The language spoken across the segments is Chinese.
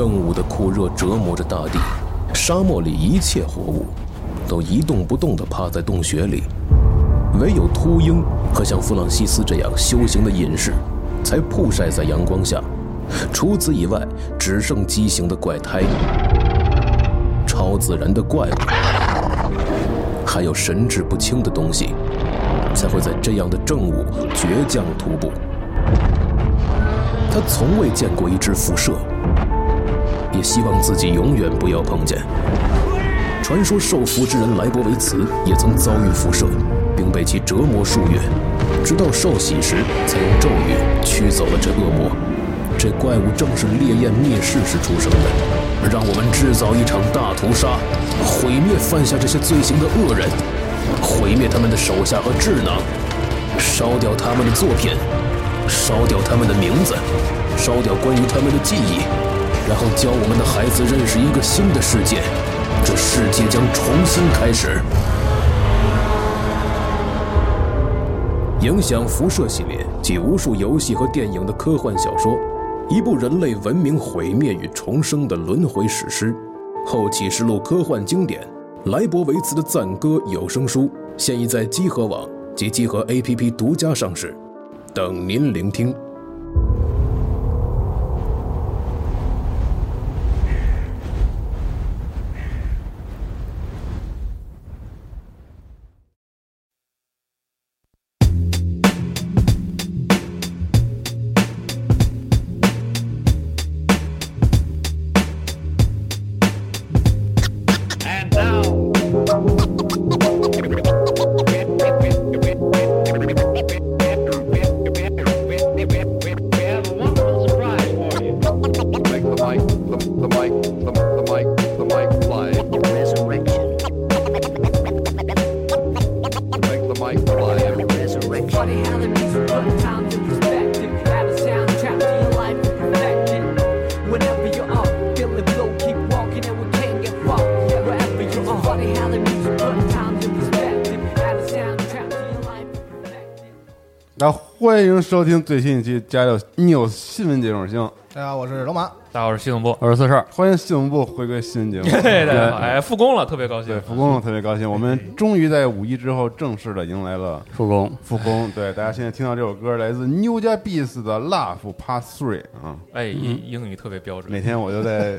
正午的酷热折磨着大地，沙漠里一切活物都一动不动地趴在洞穴里，唯有秃鹰和像弗朗西斯这样修行的隐士，才曝晒在阳光下。除此以外，只剩畸形的怪胎、超自然的怪物，还有神志不清的东西，才会在这样的正午倔强徒步。他从未见过一只辐射，也希望自己永远不要碰见。传说受福之人莱博维茨也曾遭遇辐射，并被其折磨数月，直到受洗时才用咒语驱走了这恶魔。这怪物正是烈焰灭世时出生的。让我们制造一场大屠杀，毁灭犯下这些罪行的恶人，毁灭他们的手下和智囊，烧掉他们的作品，烧掉他们的名字，烧掉关于他们的记忆，然后教我们的孩子认识一个新的世界。这世界将重新开始。影响辐射系列及无数游戏和电影的科幻小说，一部人类文明毁灭与重生的轮回史诗，后启示录科幻经典，莱博维茨的赞歌有声书现已在积禾网及积禾 APP 独家上市，等您聆听。迎收听最新一期《加六 news》新闻节目，行。大家好，我是龙马。大家好，我是系统部，我是四十二。欢迎系统部回归新闻节目。对对，哎，复工了，特别高兴。对，复工了，特别高兴。我们终于在五一之后正式的迎来了复工。复工。对，大家现在听到这首歌来自 New Jack Beats 的《Love Part Three》啊。哎，英英语特别标准。每天我就在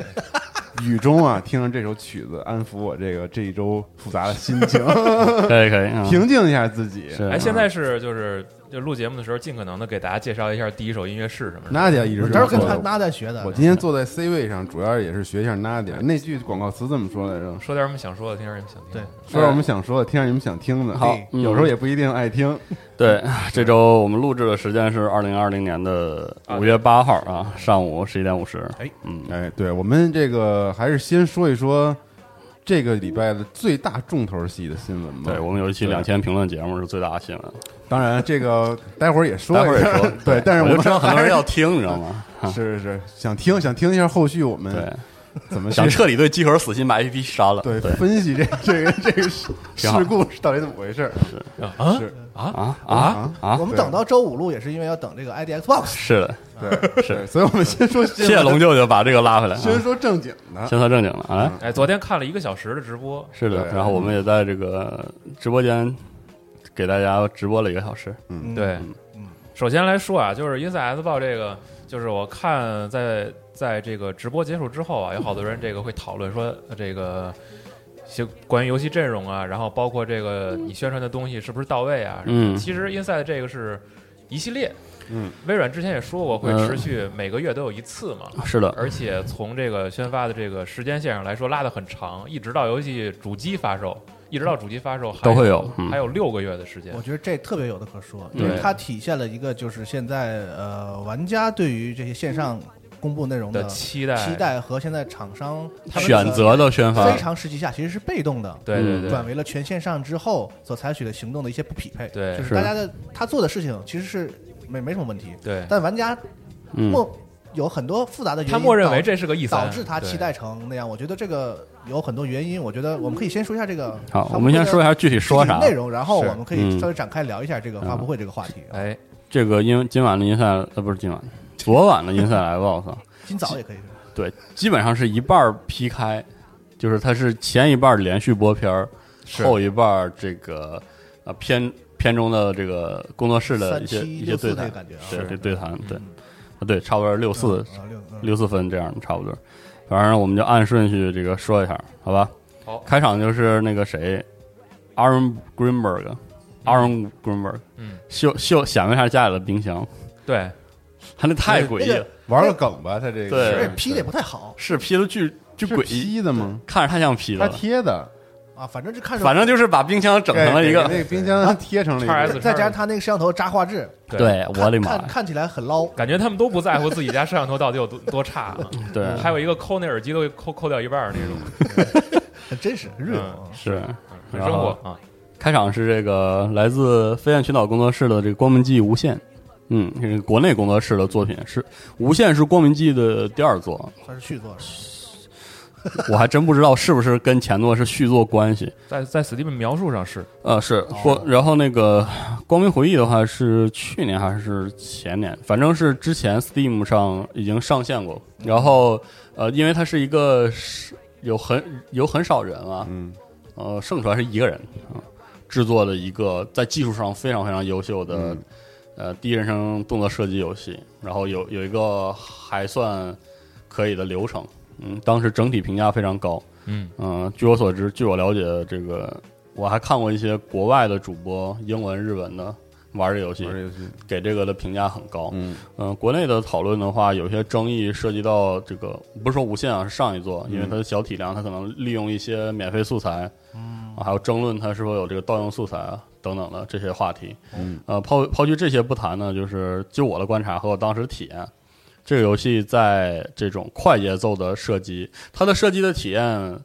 雨中啊，听着这首曲子，安抚我这个这一周复杂的心情。可以可以，平静一下自己。哎，现在是就是。就录节目的时候，尽可能的给大家介绍一下第一首音乐是什么。Nadia 一直都是跟他 Nadia 学的。我今天坐在 C 位上，主要也是学一下 Nadia。那句广告词怎么说来着？说点我们想说的，听点你们想听。对，说点我们想说的，听点你们想听的。好，有时候也不一定爱听。对，这周我们录制的时间是二零二零年的五月八号啊，上午十一点五十。哎，嗯，哎，对我们这个还是先说一说。这个礼拜的最大重头戏的新闻嘛，对我们有一期两千评论节目是最大的新闻。当然，这个待会儿也说，待会儿也说。对，但是我知道很多人要听，你知道吗？是是是，想听想听一下后续我们怎么 想彻底对集合死心，把 APP 杀了。对，分析这这个这个事故到底怎么回事？是。啊是。啊？啊？啊？啊！我们等到周五录也是因为要等这个 IDXbox。是的。对，是，所以我们先说，谢谢龙舅舅把这个拉回来。先说正经的，先说正经的啊！哎，昨天看了一个小时的直播，是的，然后我们也在这个直播间给大家直播了一个小时。嗯，对，嗯，首先来说啊，就是《Ins S 报》这个，就是我看在在这个直播结束之后啊，有好多人这个会讨论说，这个些关于游戏阵容啊，然后包括这个你宣传的东西是不是到位啊？嗯，其实 Inside 这个是一系列。嗯，微软之前也说过会持续每个月都有一次嘛，是的，而且从这个宣发的这个时间线上来说，拉的很长，一直到游戏主机发售，一直到主机发售都会有，还有六个月的时间。我觉得这特别有的可说，因为它体现了一个就是现在呃玩家对于这些线上公布内容的期待，期待和现在厂商选择的宣发。非常时期下其实是被动的，对对对，转为了全线上之后所采取的行动的一些不匹配，对，就是。大家的他做的事情其实是。没没什么问题，对。但玩家默有很多复杂的原因，他默认为这是个意导致他期待成那样。我觉得这个有很多原因。我觉得我们可以先说一下这个。好，我们先说一下具体说啥内容，然后我们可以稍微展开聊一下这个发布会这个话题。哎，这个因今晚的银赛呃不是今晚，昨晚的银赛来 boss，今早也可以。对，基本上是一半儿劈开，就是它是前一半连续播片儿，后一半这个呃片片中的这个工作室的一些一些对谈，感觉啊，对对对谈，对，啊对，差不多是六四啊六嗯。六四分这样，差不多。反正我们就按顺序这个说一下，好吧？好。开场就是那个谁，Aaron Greenberg，Aaron Greenberg 嗯，秀秀显摆一下家里的冰箱，对，他那太诡异了，玩个梗吧，他这个对。而且 P 的也不太好。是 P 的巨巨诡异，P 的吗？看着太像 P 的他。贴的，啊，反正就看着，反正就是把冰箱整成了一个，给那个冰箱贴成了一叉 S 个，再加上他那个摄像头扎画质，对，我的妈呀，看看起来很捞。感觉他们都不在乎自己家摄像头到底有多 多差啊。对，还有一个抠那耳机都抠抠掉一半儿那种，很真实，real 啊。是很生活啊。开场是这个来自飞燕群岛工作室的这个光明记无限，嗯，这个国内工作室的作品是无限是光明记的第二作，算是续作，我还真不知道是不是跟前作是续作关系。在在 Steam 描述上是，呃，是光，然后那个光明回忆的话是去年还是前年，反正是之前 Steam 上已经上线过。然后呃，因为它是一个是有很有很少人啊，嗯，呃，盛传是一个人啊、制作的一个在技术上非常非常优秀的、嗯。呃第一人称动作射击游戏，然后有有一个还算可以的流程，嗯，当时整体评价非常高，嗯嗯、据我所知，据我了解，这个我还看过一些国外的主播，英文、日文的玩这游戏玩，这游戏，给这个的评价很高。嗯嗯、国内的讨论的话，有些争议涉及到这个，不是说无限啊，是上一座，因为它的小体量，它可能利用一些免费素材，嗯、还有争论它是否有这个盗用素材啊等等的这些话题。嗯，呃，抛抛去这些不谈呢，就是就我的观察和我当时体验，这个游戏在这种快节奏的射击，它的射击的体验。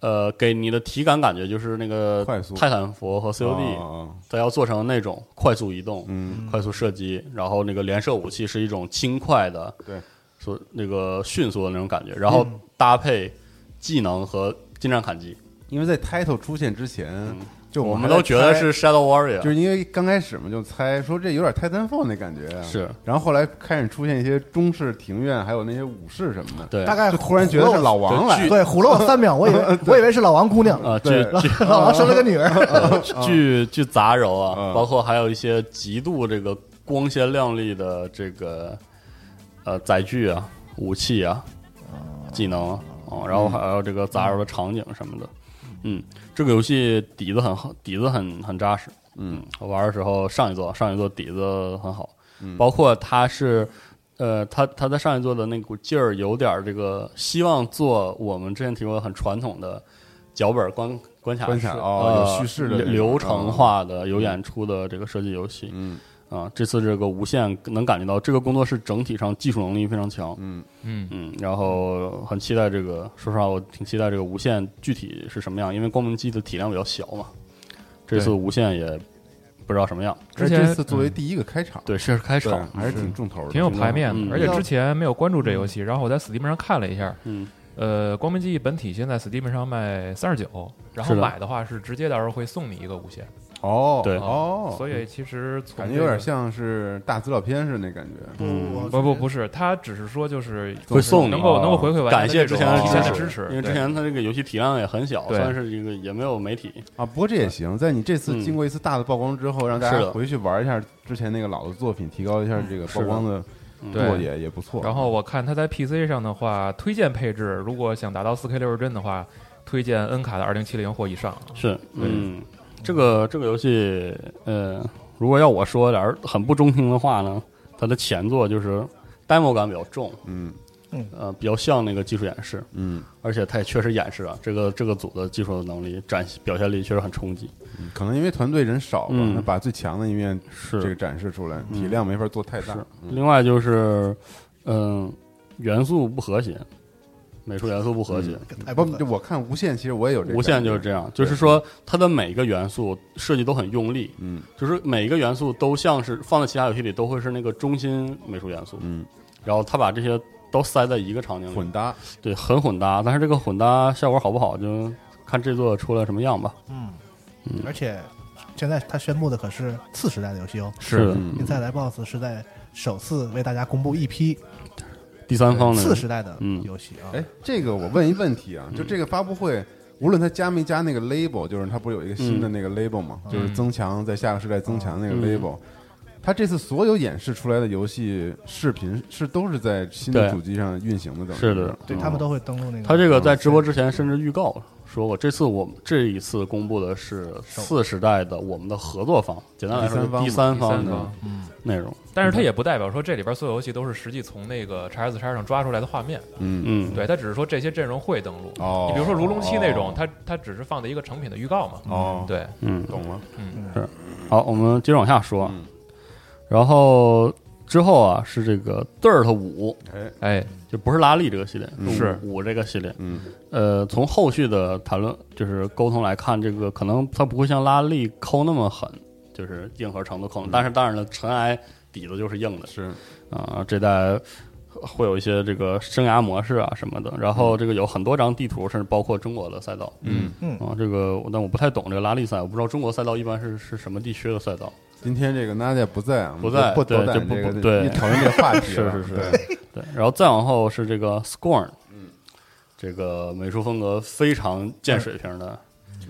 呃，给你的体感感觉就是那个快速泰坦佛和 COD，、哦它要做成那种快速移动，嗯。快速射击，然后那个连射武器是一种轻快的，对，所那个迅速的那种感觉，然后搭配技能和近战砍击，因为在 title 出现之前，就我们都觉得是 Shadow Warrior，就是因为刚开始嘛，就猜说这有点泰坦 fall 那感觉啊，是，然后后来开始出现一些中式庭院，还有那些武士什么的，对，大概就突然觉得是老王来了，对唬了我三秒，我以为 我以为是老王姑娘，啊，据对据 老王生了个女儿，据据杂糅啊，嗯。包括还有一些极度这个光鲜亮丽的这个呃载具啊、武器啊、技能啊，哦然后还有这个杂糅的场景什么的。嗯，这个游戏底子很好，底子很很扎实。嗯，我玩的时候上一座上一座底子很好，嗯包括它是。呃，他他在上一座的那股劲儿，有点儿这个希望做我们之前提过的很传统的脚本关关卡关卡式哦呃有叙事的流流程化的、有演出的这个设计游戏嗯啊。这次这个无限能感觉到这个工作室整体上技术能力非常强，嗯嗯嗯，然后很期待这个。说实话，我挺期待这个无限具体是什么样，因为光明机的体量比较小嘛。这次无限也不知道什么样，而且之前这次作为第一个开场，对，这是开场，还是挺重头的，挺有排面嗯的，而且之前没有关注这游戏，然后我在 Steam 上看了一下，嗯，呃，光明记忆本体现在 Steam 上卖三十九，然后买的话是直接到时候会送你一个无限，哦，对。哦，所以其实从感觉有点像是大资料片似的那感觉，嗯。不不不是，他只是说就是会送能够能够回馈完感谢之前前的支支持，因为之前他这个游戏体量也很小，算是一个也没有媒体，啊，不过这也行，在你这次嗯经过一次大的曝光之后，让大家回去玩一下之前那个老的作品，提高一下这个曝光的嗯对度也也不错。然后我看它在 PC 上的话，推荐配置如果想达到 4K 六十帧的话，推荐 N 卡的2070或以上。是，嗯，这个这个游戏，呃，如果要我说点儿很不中听的话呢，它的前作就是 demo 感比较重，嗯。呃，比较像那个技术演示，嗯，而且它也确实演示了这个这个组的技术的能力展表现力确实很冲击，嗯可能因为团队人少吧，嗯那把最强的一面是这个展示出来，嗯体量没法做太大。嗯。另外就是，嗯、元素不和谐，美术元素不和谐。哎不，就我看无限，其实我也有这个无限就是这样，就是说它的每一个元素设计都很用力，嗯就是每一个元素都像是放在其他游戏里都会是那个中心美术元素，嗯，然后他把这些都塞在一个场景里，混搭，对，很混搭。但是这个混搭效果好不好，就看这座出来什么样吧。嗯，嗯而且现在他宣布的可是次时代的游戏哦，是的，嗯英赛莱 BOSS 是在首次为大家公布一批第三方的次时代的嗯。游戏啊。哎，这个我问一问题啊，就这个发布会，无论他加没加那个 label，就是他不是有一个新的那个 label 嘛，就是增强在下个时代增强那个嗯。label。他这次所有演示出来的游戏视频是都是在新的主机上运行的，等于是的。嗯对他们都会登录那个。他这个在直播之前甚至预告说过，这次我们这一次公布的是次时代的我们的合作方，简单来说是第第三方的内容。但是它也不代表说这里边所有游戏都是实际从那个叉 S 叉上抓出来的画面，嗯。嗯，对，它只是说这些阵容会登录。哦。你比如说《如龙七》那种哦，它它只是放的一个成品的预告嘛。哦，，对，嗯，懂了，嗯，是。好，我们接着往下说。嗯。然后之后啊是这个 Dirt 五，哎，哎，就不是拉力这个系列，嗯。是。五这个系列。嗯。呃，从后续的谈论就是沟通来看，这个可能它不会像拉力抠那么狠，就是硬核程度抠，但是当然了，尘埃底子就是硬的是，啊、这代会有一些这个生涯模式啊什么的，然后这个有很多张地图，甚至包括中国的赛道。嗯，嗯。啊，这个但我不太懂这个拉力赛，我不知道中国赛道一般是是什么地区的赛道。今天这个 Nadia 不在啊，不在不对就不这个不对。一讨论这个话题，是是是。对。对，然后再往后是这个 Scorn，嗯，这个美术风格非常见水平的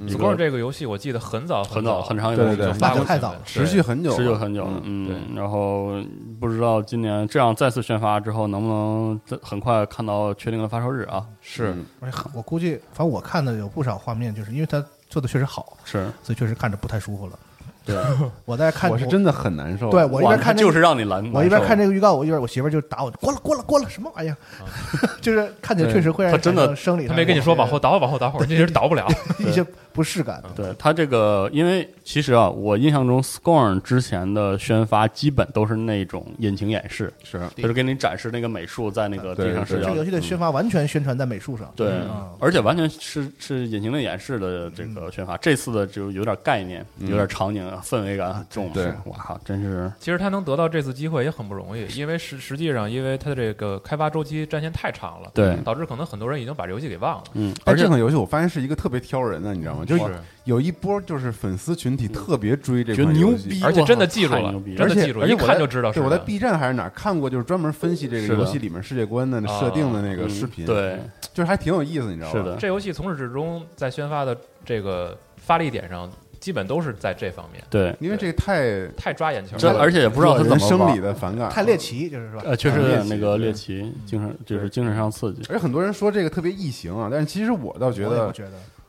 Scorn 这个游戏我记得很早很早早。很长一段时间。发过太早了持续很久，持续很久，嗯。嗯，然后不知道今年这样再次宣发之后，能不能在很快看到确定的发售日啊？是。嗯。而且我估计，反正我看的有不少画面，就是因为它做的确实好，是，所以确实看着不太舒服了。对，我在看，我是真的很难受，对我一边看这个就是让你拦，我一边看这这个预告，我一边我媳妇就打我，关了关了关了，什么玩意儿？就是看起来确实会让人他真的生生理他没跟你说往后倒往后倒会儿，这人倒不了。一些不适感。对它这个，因为其实啊，我印象中 Scorn 之前的宣发基本都是那种引擎演示，是就是给你展示那个美术在那个地上视角这个游戏的宣发完全宣传在美术上，对嗯，而且完全是是引擎的演示的这个宣发。这次的就有点概念，有点场景啊，氛围感很重。对哇靠，真是其实他能得到这次机会也很不容易，因为实实际上，因为他的这个开发周期战线太长了，对导致可能很多人已经把这游戏给忘了。嗯，而而且这款游戏我发现是一个特别挑人的，你知道吗？就是是有一波就是粉丝群体特别追这觉得款游戏牛逼，而且真的记住了太牛逼，而且真的记住，一看就知道是对，我在 B 站还是哪儿看过，就是专门分析这个游戏里面世界观的设定的那个嗯视频，对，就是还挺有意思，你知道吗？是的，这游戏从始至终在宣发的这个发力点上，基本都是在这方面，对，因为这个太太抓眼球这了。而且也不知道怎么生理的反感，太猎。奇，就是说，呃，确实有点那个猎猎奇，精神就是精神上刺激。而且很多人说这个特别异形啊，但是其实我倒觉得，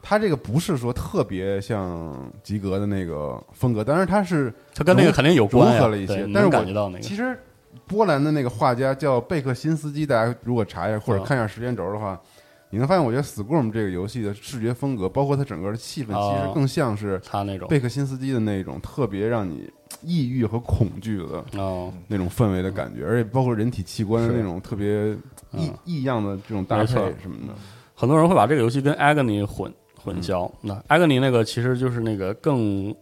它这个不是说特别像及格的那个风格，当然他是他跟那个肯定有关啊融合了一些对但是我感觉到那个。其实波兰的那个画家叫贝克辛斯基，大家如果查一下或者嗯看一下时间轴的话，你能发现，我觉得 Storm 这个游戏的视觉风格，包括它整个的气氛，哦其实更像是他那种。贝克辛斯基的那种特别让你抑郁和恐惧的哦，那种氛围的感觉，而且包括人体器官的那种特别异嗯。异样的这种搭配什么的。很多人会把这个游戏跟 Agony 混混淆。那 Agony 那个其实就是那个更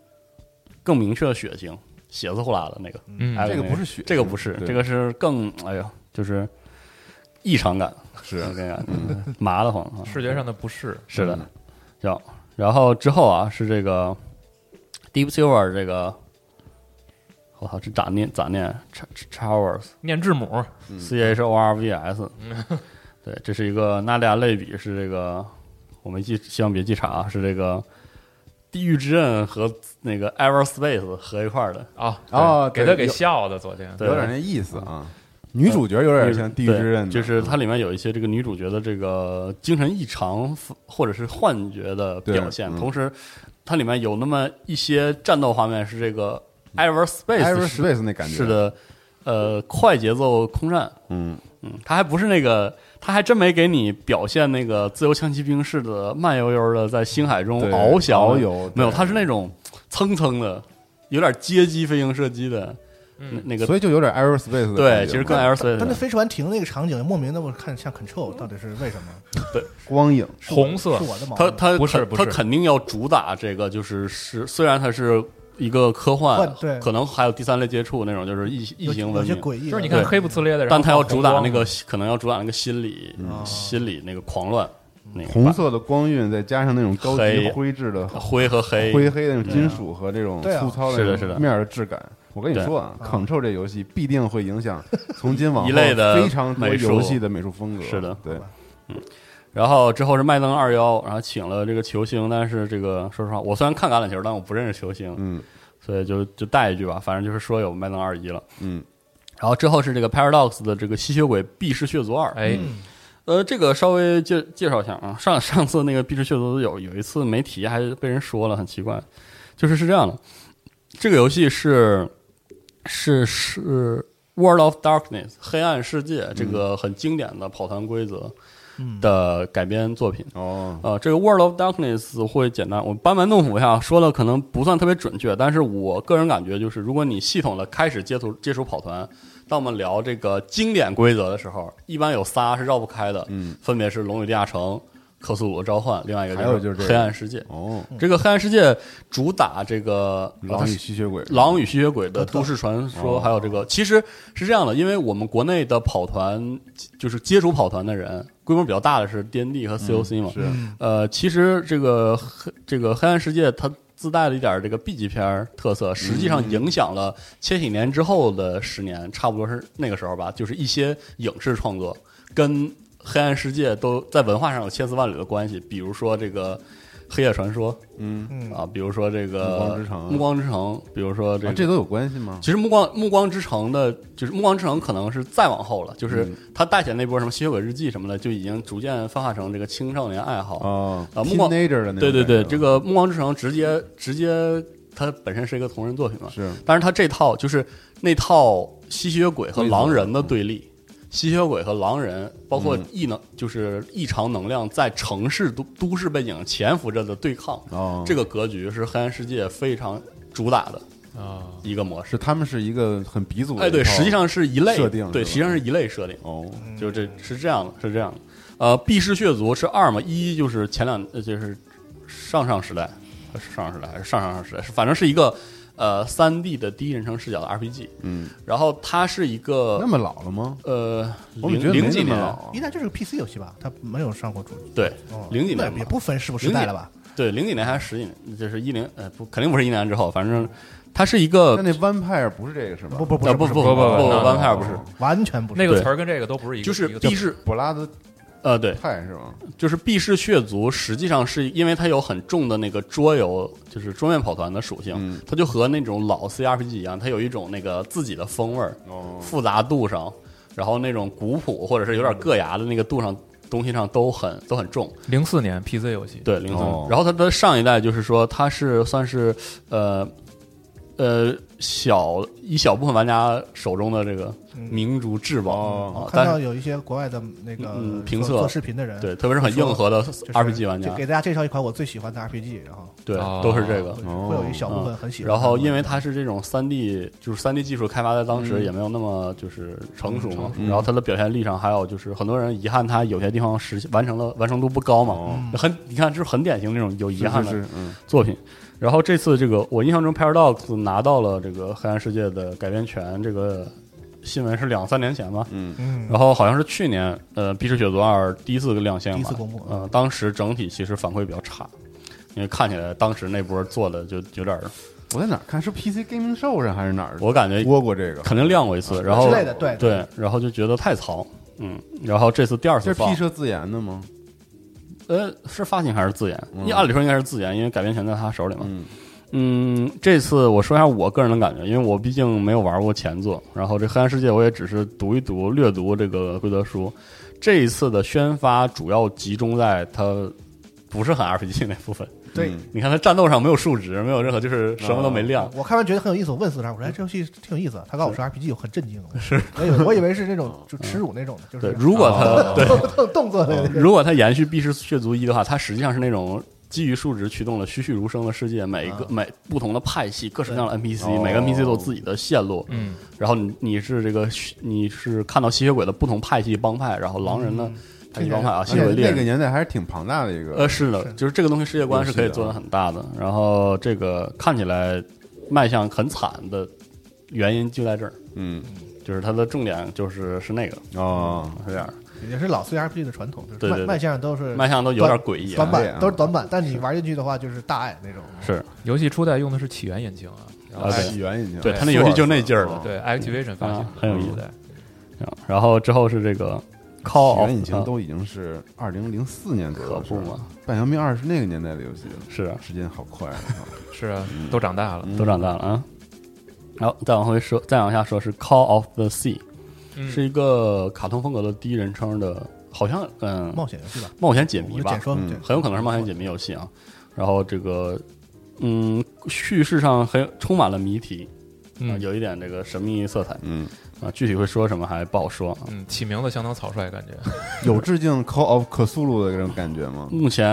更明确的血腥、血丝呼啦的那个。这个不是血这个不是，这个是更哎呀，就是异常感，是。麻的慌啊。视觉上的不适，是的。嗯，然后之后啊，是这个 Deep Silver 这个，我操，这咋念咋念？Ch- Chowers 念字母，C H O R V S，对，这是一个纳利亚类比，是这个我没记，希望别记岔啊，是这个地狱之刃和那个 Everspace 合一块儿的，啊哦对对给他给笑的，昨天。对。有点那意思啊。女主角有点像《地狱之刃》就是它里面有一些这个女主角的这个精神异常或者是幻觉的表现，嗯。同时它里面有那么一些战斗画面是这个 Everspace Everspace 那感觉。是，的，呃，快节奏空战，嗯，嗯，它还不是那个，它还真没给你表现那个自由枪骑兵似的慢悠悠的在星海中翱翔的遨游没有，对。它是那种蹭蹭的，有点街机飞行射击的，那嗯。那个所以就有点 Aerospace 对，其实跟嘛 Aerospace 但那飞船停那个场景莫名的我看像 Control，到底是为什么？对。光影，红色。是我的毛病。他他不是不是他肯定要主打这个，就是是虽然它是一个科幻幻，对。可能还有第三类接触那种，就是异异形文明，就是你看黑不呲咧的，但他要主打那个可能要主打那个心理嗯。心理那个狂乱，那个红色的光晕，再加上那种高级灰质的灰和黑，灰黑的那种金属和这种粗糙是的是的。面的质感，我跟你说啊，Control 这游戏必定会影响从今往后一类的非常多美术。游戏的美术风格。是的。对，然后之后是麦登二幺，然后请了这个球星，但是这个说实话，我虽然看橄榄球，但我不认识球星，嗯。所以就就带一句吧，反正就是说有麦登二一了。嗯，然后之后是这个 Paradox 的这个吸血鬼避世血族二，哎，呃，这个稍微介介绍一下啊，上上次那个避世血族有有一次没提，还被人说了，很奇怪，就是是这样的，这个游戏是是是 World of Darkness 黑暗世界这个很经典的跑团规则的改编作品。哦，呃，这个 World of Darkness 会简单，我班门弄斧一下，说的可能不算特别准确，但是我个人感觉就是，如果你系统的开始接触接触跑团，当我们聊这个经典规则的时候，一般有仨是绕不开的，嗯，分别是《龙与地下城》、《克苏鲁的召唤》，另外一个还有就是这个黑暗世界》。哦，这个黑暗世界主打这个狼与吸血鬼，狼与吸血鬼的都市传说，哦。还有这个，其实是这样的，因为我们国内的跑团就是接触跑团的人，规模比较大的是 D N D 和 C O C 嘛，是。呃，其实这个黑这个黑暗世界它自带了一点这个 B 级片儿特色，实际上影响了千禧年之后的十年，差不多是那个时候吧，就是一些影视创作跟黑暗世界都在文化上有千丝万缕的关系，比如说这个。黑夜传说嗯，啊，比如说这个暮光之城暮光之城，比如说这个，啊这都有关系吗？其实暮光暮光之城的，就是暮光之城可能是再往后了，就是嗯它带起来那波什么吸血鬼日记什么的，就已经逐渐发化成这个青少年爱好。哦啊暮光 teenager 的那种对对对，这个暮光之城直接直接它本身是一个同人作品嘛，是但是它这套就是那套吸血鬼和狼人的对立，吸血鬼和狼人，包括嗯。异能、就是异常能量在城市都都市背景潜伏着的对抗，哦，这个格局是黑暗世界非常主打的啊，一个模式。是他们是一个很鼻祖的哎，对，套实际上是一类，设定是吧？实际上是一类设定，哦，就这是这样的，是这样的。呃，避世血族是二嘛，一就是前两呃就是上上时代，上上时代还是上上上时代，是反正是一个呃三 D 的第一人称视角的 RPG。嗯，然后它是一个那么老了吗？呃我怎么觉得零零几年，一代就是个 PC 游戏吧，它没有上过主机。对哦零几年也不分是不是代了吧？对零几年还是十几年，就是一零呃不肯定不是一年之后，反正它是一个那那 Vampire 不是这个是吧？不不不是是呃不不 One Pair 不是，完全不是那个词儿跟这个都不是一个，就是一个避世布拉德呃对，派是吧？就是避世血族，实际上是因为它有很重的那个桌游，就是桌面跑团的属性，嗯。它就和那种老 CRPG 一样，它有一种那个自己的风味儿，哦，复杂度上，然后那种古朴或者是有点硌牙的那个度上，东西上都很都很重。零四年 PC 游戏，对，零四、哦。然后它的上一代就是说，它是算是呃呃小一小部分玩家手中的这个明珠至宝、看但是到有一些国外的那个嗯评测做视频的人，对，特别是很硬核的 RPG 玩家。就，给大家介绍一款我最喜欢的 RPG，然后对，哦。都是这个。哦会有一小部分很喜欢。然后，因为它是这种三 D，就是三 D 技术开发在当时也没有那么就是成熟嘛，嗯然后它的表现力上还有就是很多人遗憾它有些地方实现完成了完成度不高嘛，哦。很你看这是很典型那种有遗憾的是是，嗯，作品。然后这次这个我印象中 Paradox 拿到了这个黑暗世界的改编权，这个新闻是两三年前吧，嗯。嗯，然后好像是去年呃《碧池雪族二》第一次亮相吧，第一次公布。呃，当时整体其实反馈比较差，因为看起来当时那波做的就有点儿，我在哪儿看？是 PC Gaming Show 上还是哪儿？我感觉播过这个，肯定亮过一次，然后之类的，对对，然后就觉得太糙，嗯，然后这次第二次放这是 P，社自研的吗？呃，是发行还是自研？嗯你按理说应该是自研，因为改编权在他手里嘛。嗯嗯，这次我说一下我个人的感觉，因为我毕竟没有玩过前作，然后这黑暗世界我也只是读一读、略读这个规则书。这一次的宣发主要集中在它不是很 RPG 那部分。对。嗯。你看他战斗上没有数值，没有任何就是什么都没亮。我看完觉得很有意思，我问四十我说哎这游戏挺有意思。他告诉我说 RPG，我很震惊。是，我以为我以为是那种就耻辱那种的，就对，是如果他、对动 动作的。如果他延续《必是血族一》的话，它实际上是那种基于数值驱动了栩栩如生的世界，每一个、每不同的派系，各式各样的 NPC，、哦。每个 NPC 都有自己的线路。嗯，然后你你是这个你是看到吸血鬼的不同派系帮派，然后狼人的派系帮派啊，吸而且血鬼猎人。那个年代还是挺庞大的一个，呃，是的，就是这个东西世界观是可以做的很大的。然后这个看起来卖相很惨的原因就在这儿，嗯就是它的重点就是是那个哦，是这样的，也是老 CRPG 的传统，就是对卖卖相都是卖相都有点诡异啊。短板，都是短板，但你玩进去的话就是大爱那种。是游戏初代用的是起源引擎啊，起源引擎，对它那游戏就那劲儿了对 Activision 发行啊，很有意思对，然后之后是这个 Call 起 of 源引擎啊都已经是二零零四年左右可不嘛，半条命二是那个年代的游戏了，是啊。时间好快啊！是啊，都长大了，都长大了啊。然后再往回说，再往下说是 Call of the Sea，嗯。是一个卡通风格的第一人称的，好像嗯冒险游戏吧，冒险解谜吧，很有可能是冒险解谜游戏啊。然后这个嗯，叙事上很充满了谜题，啊，嗯有一点这个神秘色彩。嗯，啊。具体会说什么还不好说啊。嗯，起名字相当草率，感觉 有致敬 Call of 克苏鲁的这种感觉吗目前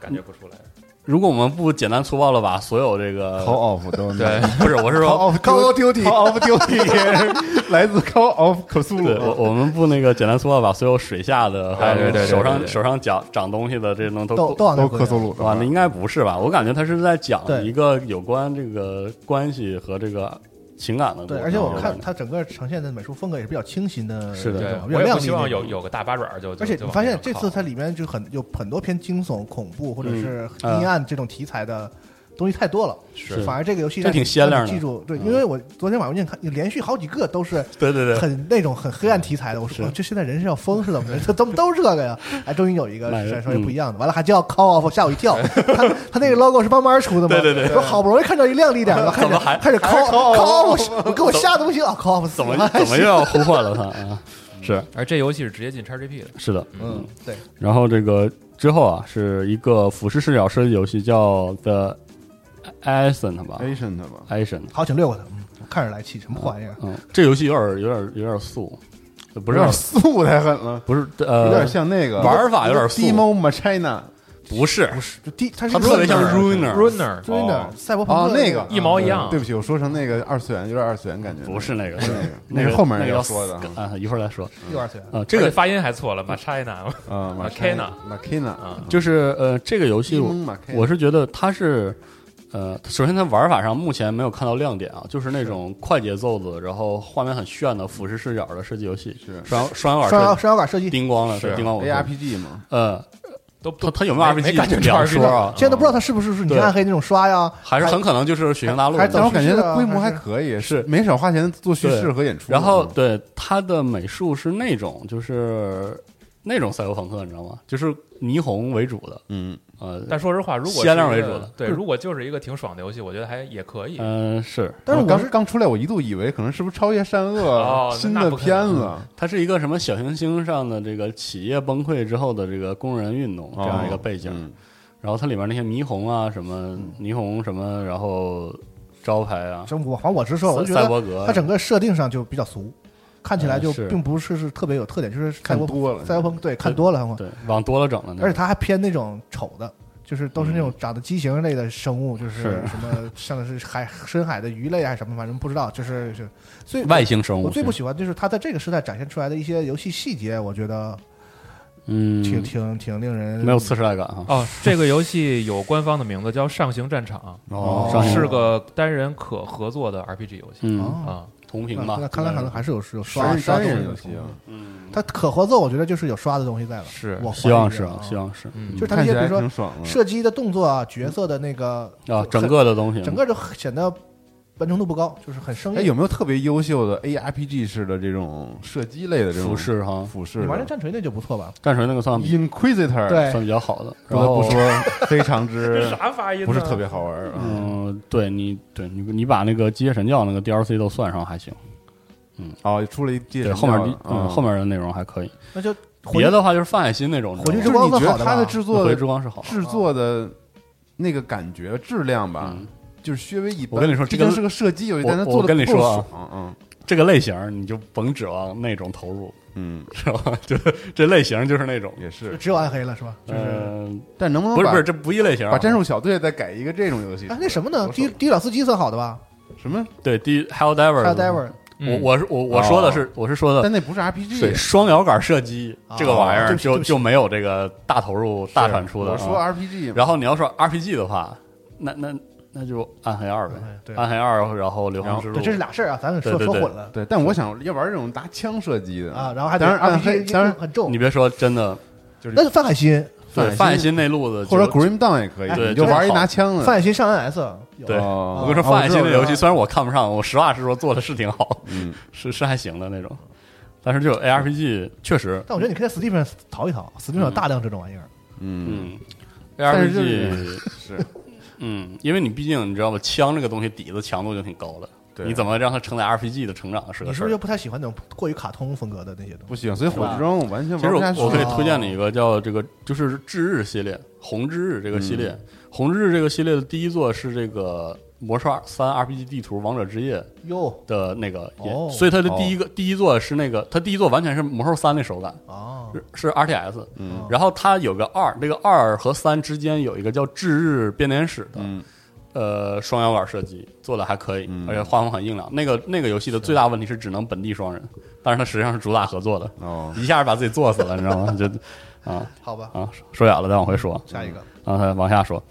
感觉不出来。如果我们不简单粗暴的把所有这个？Call of 都对，不是，我是 Call 说，of Call of Duty Call of Duty 也 是来自 Call of 克苏鲁对，我我们不那个简单粗暴把所有水下的还有对对对对对对手上手上长长东西的这些东西都都都往那归都克苏鲁哇，那应该不是吧？我感觉他是在讲一个有关这个关系和这个情感的对，而且我看它整个呈现的美术风格也是比较清新的，是的这种，比较我也希望有有个大八爪就，而且你发现这次它它里面就很有很多偏惊悚、恐怖或者是嗯阴暗这种题材的东西太多了，是。反而这个游戏这挺鲜亮的。你记住，对，因为我昨天晚上看，连续好几个都是 对对对，很那种很黑暗题材的，我说这现在人是要疯是怎么的？怎么都是这个呀！哎，终于有一个稍微不一样的，完了还叫 Call Off，吓我一跳。他他那个 logo 是慢慢出的吗？对对对。说好不容易看到一亮丽点的，开始怎么还开始 Call Call of，我给我吓得不行。啊！Call of 怎么怎么又要呼唤了他？啊？是。而这游戏是直接进 XGP 的，是的，嗯，对，然后这个之后啊，是一个俯视视角射击游戏，叫 The Ascent 吧 Asian 的吧？，Ascent。好，请略过它。嗯，看着来气，什么玩意儿？嗯，这游戏有点有点有点素，不是有点素太狠了，不是呃，有点像那个玩法有点素 Demo Machina 不是，就第它是它特别像 Runner Runner Runner 赛博朋克，哦那个一毛一样对不起，我说成那个二次元，有点二次元感觉。不是那个，是那个，那是后面那个说的啊，一会儿再说。又二次元。啊，这个发音还错了，Machina 啊 Machina Machina 啊，就是呃，这个游戏我我是觉得它是呃，首先它玩法上目前没有看到亮点啊，就是那种快节奏的，然后画面很炫的俯视视角的射击游戏，是双双摇双摇杆射双摇杆射击，叮咣了，是对叮光我 ARPG 嘛，呃，都它它有没有没 RPG 感觉两说啊，现在都不知道它是不是是你对暗黑那种刷呀，还是很可能就是血腥大陆但我感觉它规模还可以，是没少花钱做叙事和演出。然后对它的美术是那种就是那种赛博朋克，你知道吗？就是霓虹为主的，嗯，呃，但说实话，如果鲜亮为主的。对，如果就是一个挺爽的游戏，我觉得还也可以。嗯、是，但是我是刚出来，我一度以为可能是不是超越善恶哦新的片子，它是一个什么小行星上的这个企业崩溃之后的这个工人运动这样一个背景，嗯。然后它里面那些霓虹啊，什么霓虹什么，然后招牌啊，真我反正我是说，我觉得赛博格，它整个设定上就比较俗，看起来就并不是是特别有特点，就是看多了赛博朋对看多了，对往多了整了，而且它还偏那种丑的，就是都是那种长得畸形类的生物，就是是。什么 像是海深海的鱼类还是什么，反正不知道，就是是，所以外星生物，我最不喜欢就是它在这个时代展现出来的一些游戏细节，我觉得嗯，挺挺挺令人没有次时代感哈。哦，这个游戏有官方的名字叫《上行战场哦》，是个单人可合作的 RPG 游戏。嗯，哦。啊。同屏吧。那那，看来可能还是有有刷单刷东西的游戏啊，嗯，它可合作，我觉得就是有刷的东西在了。是。我希望是啊，希望是。嗯。就是它那些看起来比如说挺爽。射击的动作啊、角色的那个啊，整个的东西，整个就显得完成度不高，就是很生哎，硬。有没有特别优秀的 ARPG 式的这种射击类的这种服饰哈，俯视你玩那的战锤那就不错吧？战锤那个算？Inquisitor，，对。算比较好的，然后不说非常之 啥发音？不是特别好玩儿对你，对你，你把那个机械神教那个 DLC 都算上还行，嗯哦，出了一届对，后面嗯嗯后面的内容还可以，那就别的话就是范海辛那种，火炬之光是好的吧它的制作火炬的之光是好，制作的那个感觉质量吧，嗯，就是稍微一般。我跟你说这个毕竟是个射击游戏，但它做的跟你说啊嗯这个类型你就甭指望那种投入，嗯，知道吧？就这类型就是那种，也是。只有暗黑了是吧？就是嗯，但能不能不是不是，这不一类型啊，把战术小队再改一个这种游戏？啊，那什么呢？我迪迪老司机算好的吧？什么？对第一 Hell Diver 还有 Diver 嗯我我是我我说的是我是说的但那不是 RPG。对双摇杆射击啊这个玩意儿不起对不起就就没有这个大投入大产出的我说啊。RPG 嘛，然后你要说 RPG 的话，那那那就暗黑二呗，对暗黑二，然后流亡之路对，，这是俩事儿啊，咱们说说混了对，但我想要玩这种拿枪射击的啊。然后还得当然暗黑当然很重你，别说真的，就是那是范海辛，对范海辛那路子，或者 Grim Down 也可以，对你就玩一拿枪的。范海辛上 NS，对，哦我跟你说，范海辛的游戏虽然我看不上，我实话实说做的是挺好，嗯，是是还行的那种，但是就 ARPG 确实，但我觉得你可以在 Steam 上淘一淘，Steam 上有大量这种玩意儿。嗯，，ARPG 是 嗯，因为你毕竟你知道吧，枪这个东西底子强度就挺高的，对你怎么让它承载 RPG 的成长是个事儿你是不是又。不太喜欢那种过于卡通风格的那些东西？不行，所以火之钟我完全其实玩不下去。我我可以推荐你一个叫这个，就是至日系列，红之日这个系列，嗯红之日这个系列的第一座是这个魔兽三 RPG 地图王者之夜哟，的那个也，哦。所以它的第一个、第一座是那个，它第一座完全是魔兽三的手感，哦，是是 RTS，嗯。然后它有个二，这个二和三之间有一个叫至日编年史的，嗯。呃，双摇杆射击做的还可以，嗯。而且画风很硬朗。那个那个游戏的最大问题是只能本地双人，但是它实际上是主打合作的，哦，一下把自己做死了，你知道吗？就啊。好吧，啊，说远了，再往回说，下一个，然后往下说。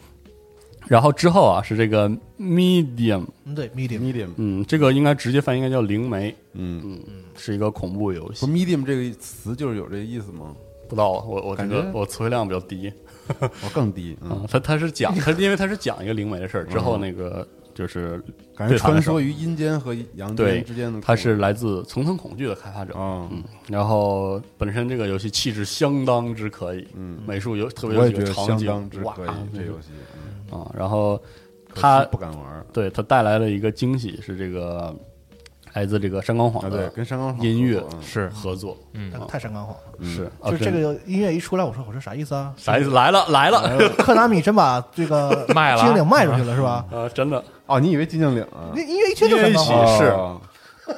然后之后啊是这个 Medium，嗯，对，Medium，medium，嗯，这个应该直接翻译应该叫灵媒，嗯，嗯，是一个恐怖游不戏。medium 这个词就是有这个意思吗？不知道我我这个感觉？我词汇量比较低。我更低，啊 嗯，，他他是讲他因为他是讲一个灵媒的事儿，之后那个就是感觉对他来说穿梭于阴间和阳间之间的，他是来自层层恐惧的开发者，哦，嗯，然后本身这个游戏气质相当之可以，嗯，美术有特别我有几个场景。哇可以，这游戏，嗯啊，然后他不敢玩对他带来了一个惊喜是这个来自这个山冈晃啊，对，跟山冈音乐是合作，嗯太山冈晃了。嗯是啊就这个音乐一出来，我说我说啥意思啊？啥意思？来了来了克纳米真把这个 卖了精灵卖出去了是吧？啊，真的，哦，你以为寂静岭啊那？音乐一听就山冈晃，是哦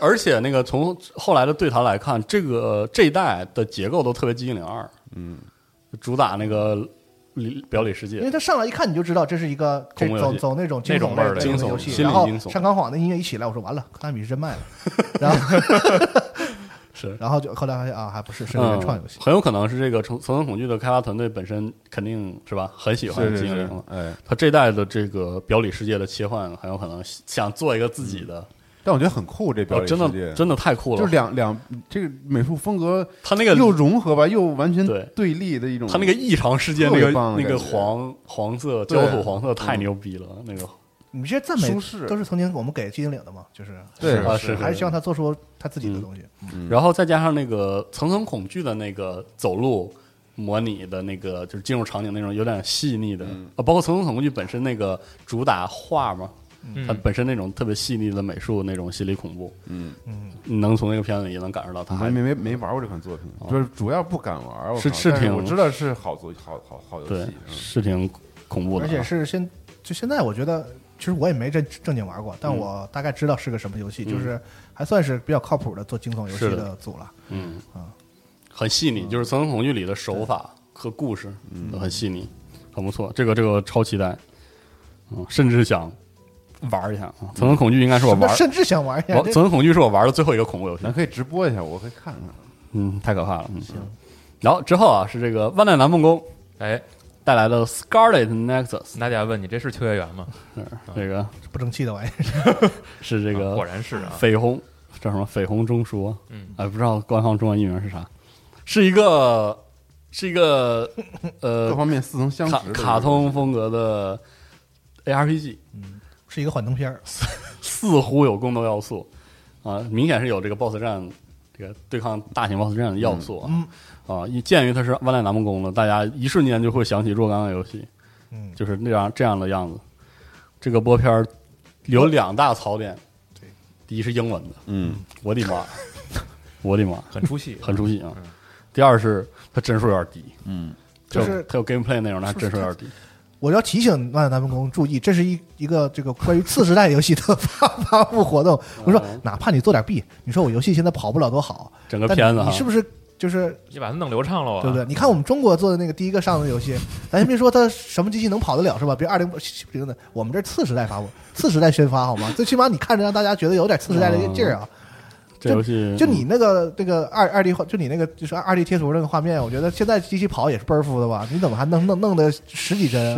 而且那个从后来的对谈来看，这个这一代的结构都特别《寂静岭二》，嗯，主打那个里表里世界，因为他上来一看你就知道这是一个这恐怖游戏走走那种惊那种味儿的悚类的惊悚游戏，然后山冈晃的音乐一起来，我说完了，科纳米是真卖了，然后 是。然后就后来发现啊，还不是是个原创游戏。嗯，，很有可能是这个层层层恐惧的开发团队本身肯定是吧，很喜欢是是是寂静岭了。，哎，他这代的这个表里世界的切换，很有可能想做一个自己的，但我觉得很酷，这表哦真里世界的真的太酷了。就是两两这个美术风格它那个又融合吧，又完全对对立的一种，它那个异常世界那个那个黄黄色焦土黄色太嗯牛逼了，那个你这些赞美都是曾经我们给寂静岭的嘛，就是对啊是还是希望他做出他自己的东西。嗯然后再加上那个层层恐惧的那个走路模拟的那个，就是进入场景那种有点细腻的嗯啊，包括层层恐惧本身那个主打画嘛，嗯。它本身那种特别细腻的美术那种心理恐怖，嗯，你能从那个片子里也能感受到他还没没没玩过这款作品，就是主要不敢玩是是挺我知道是好作好好好游戏，嗯。是挺恐怖的而啊，且是现就现在，我觉得其实我也没正正经玩过，但嗯我大概知道是个什么游戏，嗯。就是还算是比较靠谱的做惊悚游戏的的组了。嗯。啊很细腻，就是层层恐惧里的手法和故事都很细腻，很不错。这个这个超期待，嗯，甚至想玩一下啊。层层恐惧应该是我玩，甚至想玩一下我层层恐惧是我玩的最后一个恐怖游戏咱，可以直播一下，我可以看看。嗯，太可怕了。嗯，行。然后之后啊，是这个万代南梦宫哎，带来的 Scarlet Nexus，大家问你这是秋叶原吗？是这个不争气的玩意儿。是这个啊果然是啊，绯红叫什么绯红中说，嗯，哎，不知道官方中文译名是啥，是一个是一个 呃各呃方面似曾相识卡卡通风格的 ARPG，是一个幻灯片儿，似乎有宫斗要素啊，明显是有这个 BOSS 战这个对抗大型 BOSS 战的要素啊、嗯啊！一鉴于它是万代南梦宫的，大家一瞬间就会想起若干个游戏，嗯，就是那样这样的样子。这个播片儿有两大槽点，对，第一是英文的，嗯，我的妈，我的妈，很出戏，很出戏啊嗯。第二是它帧数有点低，嗯，就是它有 gameplay 内容，但是帧数有点低。我要提醒万代南梦宫注意，这是一一个这个关于次时代游戏的发发布活动。我说，哪怕你做点弊，你说我游戏现在跑不了多好，整个片子你是不是就是你把它弄流畅了啊，对不对？你看我们中国做的那个第一个上的游戏，咱先别说它什么机器能跑得了是吧？比如二零零的，我们这次时代发布，次时代宣发好吗？最起码你看着让大家觉得有点次时代的劲儿啊。这游戏就你那个那个二二 D 画，就你那个就是二 D 贴图那个画面，我觉得现在机器跑也是倍儿夫的吧？你怎么还弄弄弄的十几帧啊？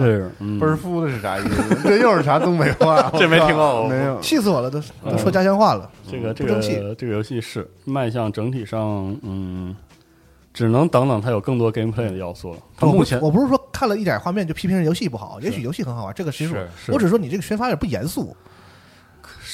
倍儿夫的是啥意思？这又是啥东北话？这没听过没有。气死我了，都都说家乡话了。这个这个这个游戏是迈向整体上，嗯，只能等等它有更多 gameplay 的要素了。它目前我不是说看了一点画面就批评人游戏不好，也许游戏很好玩，这个其实是是我只是说你这个宣发有点不严肃，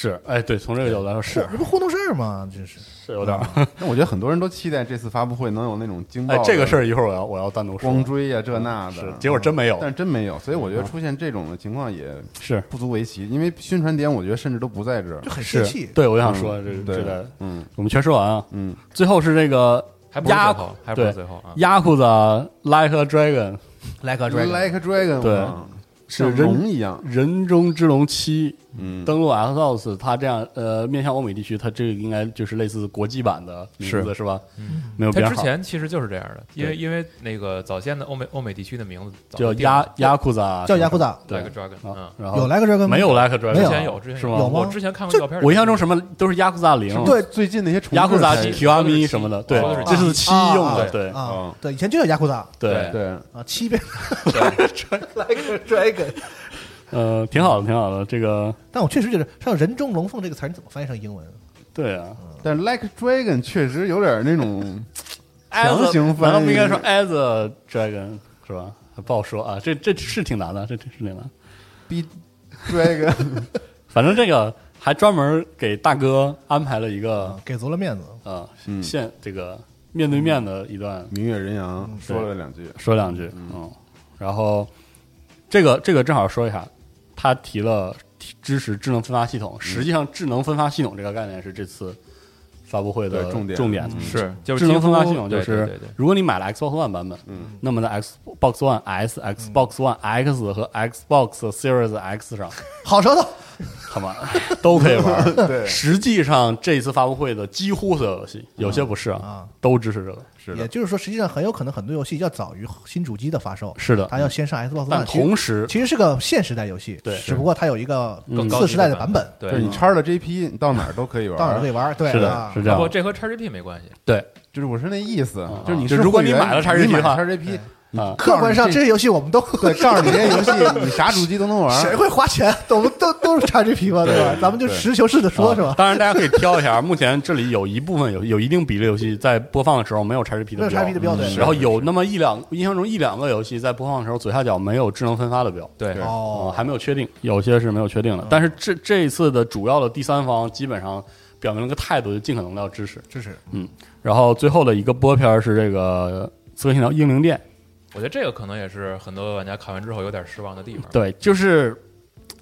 是，哎，对，从这个角度来说是这不糊弄事儿吗？真是是有点儿。那我觉得很多人都期待这次发布会能有那种惊爆哎，的这个事儿一会儿我要我要单独说光。追呀这那的是，结果真没有但是真没有，所以我觉得出现这种的情况也是不足为奇，因为宣传点我觉得甚至都不在这儿就。很是泄气。对，我就想说这嗯对这个，嗯我们全说完啊。嗯，最后是这个还不是压最后，还不是对最后啊。雅库扎 Like a Dragon Like a Like a Dragon，对哇像是人龙一样，人中之龙七嗯，登陆 Xbox，它这样呃面向欧美地区，它这个应该就是类似国际版的名字是是吧？嗯。它之没有编号，前其实就是这样的，因为因为那个早先的欧美欧美地区的名字叫就定了。雅雅库扎，叫雅库扎对。Like Dragon，啊嗯，然后有 Like Dragon 吗？没有 Like Dragon？之前有，之前是吗有吗？我之前看过照片，我印象中什么都是雅库扎零，对最近那些重雅库扎置才提拉米什么的，对。这是七啊用的，啊对。啊嗯，对，以前就叫雅库扎对，对，啊，七变 Like Dragon。呃，挺好的，挺好的，这个但我确实觉得像“人中龙凤”这个词儿，你怎么翻译成英文？对啊，但是 Like Dragon 确实有点那种强行翻译。难道不应该说 as a dragon 是吧？不好说啊，这这是挺难的，这这是挺难。B Dragon，反正这个还专门给大哥安排了一个给足了面子。呃嗯。现这个面对面的一段明月人阳说了两句，说两句，嗯，然后这个这个正好说一下，他提了支持智能分发系统，实际上智能分发系统这个概念是这次发布会的重点。重点。嗯。是就是智能分发系统就是对对对对，如果你买了 Xbox One 版本，嗯，那么在 Xbox One S、Xbox One X 和 Xbox Series X 上，好舌头，好吗？都可以玩。对，实际上，这一次发布会的几乎所有游戏，有些不是啊啊，都支持这个。是的，也就是说，实际上很有可能很多游戏要早于新主机的发售，是的，它要先上 Xbox 但 One。其实同时，其实是个现时代游戏，对。只不过它有一个嗯次时代的版本，对。就是你叉了 JP，你到哪儿都可以玩，到哪儿都可以玩。对，是的啊，是这样。不。这和叉 GP 没关系，对。就是我是那意思啊，就是你是如果你买了买的话 XGP，啊，客观上这些游戏我们都对，告诉你这些游戏你啥主机都能玩，谁会花钱？我们都都是叉 GP 嘛，对吧？咱们就实事求是的说，是吧？啊当然，大家可以挑一下。目前这里有一部分有有一定比例游戏在播放的时候没有 XGP 没有的标的标然后有那么一两，印象中一两个游戏在播放的时候左下角没有智能分发的标。对对哦、哦，还没有确定，有些是没有确定的。但是这这一次的主要的第三方基本上表明了个态度，就尽可能的要支持。支持。嗯然后最后的一个播片儿是这个《刺客信条：英灵殿》，我觉得这个可能也是很多玩家看完之后有点失望的地方。对，就是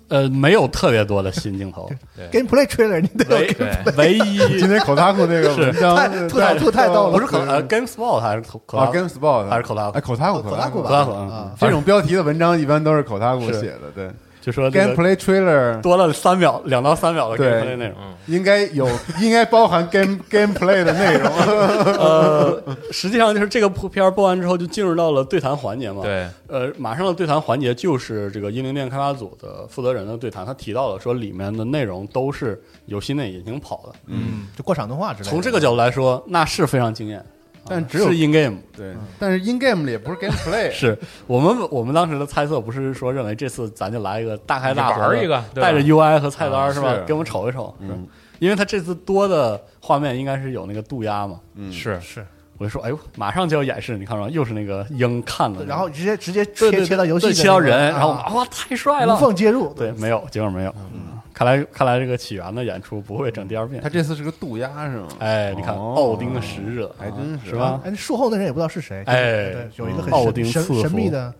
呃没有特别多的新镜头，Gameplay trailer 你得有唯对唯今一天口大库那个文章太吐槽吐太逗了，不是口呃 GameSpot 还是口口啊塔，GameSpot 还是口塔哎，口大库，口大库口大库嗯。啊这种标题的文章一般都是口大库是。写的，对就说，Gameplay trailer 多了三秒两到三秒的 gameplay 内容。嗯，应该有，应该包含 game gameplay 的内容，呃，实际上就是这个片儿播完之后，就进入到了对谈环节嘛。对，呃，马上的对谈环节就是这个英灵殿开发组的负责人的对谈，他提到了说里面的内容都是游戏内引擎跑的。嗯，就过场动画之类的。从这个角度来说，那是非常惊艳。但只有是 in game，对，但是 in game 里也不是 gameplay，是我们我们当时的猜测，不是说认为这次咱就来一个大开大合玩一个带着 UI 和菜单啊是吧？给我们瞅一瞅，是嗯因为他这次多的画面应该是有那个渡鸦嘛，嗯，是是，我就说，哎呦，马上就要演示，你看着吗？又是那个鹰看了，然后直接直接切切到游戏切到人，啊。然后我们哇，太帅了。无，缝接入。对，没有，结果没有。嗯，看来看来这个起源的演出不会整第二遍他。这次是个渡鸦是吗？哎，你看哦奥丁的使者，还真是是吧？哎，术后那人也不知道是谁。哎对，有一个很奥神神丁神秘的，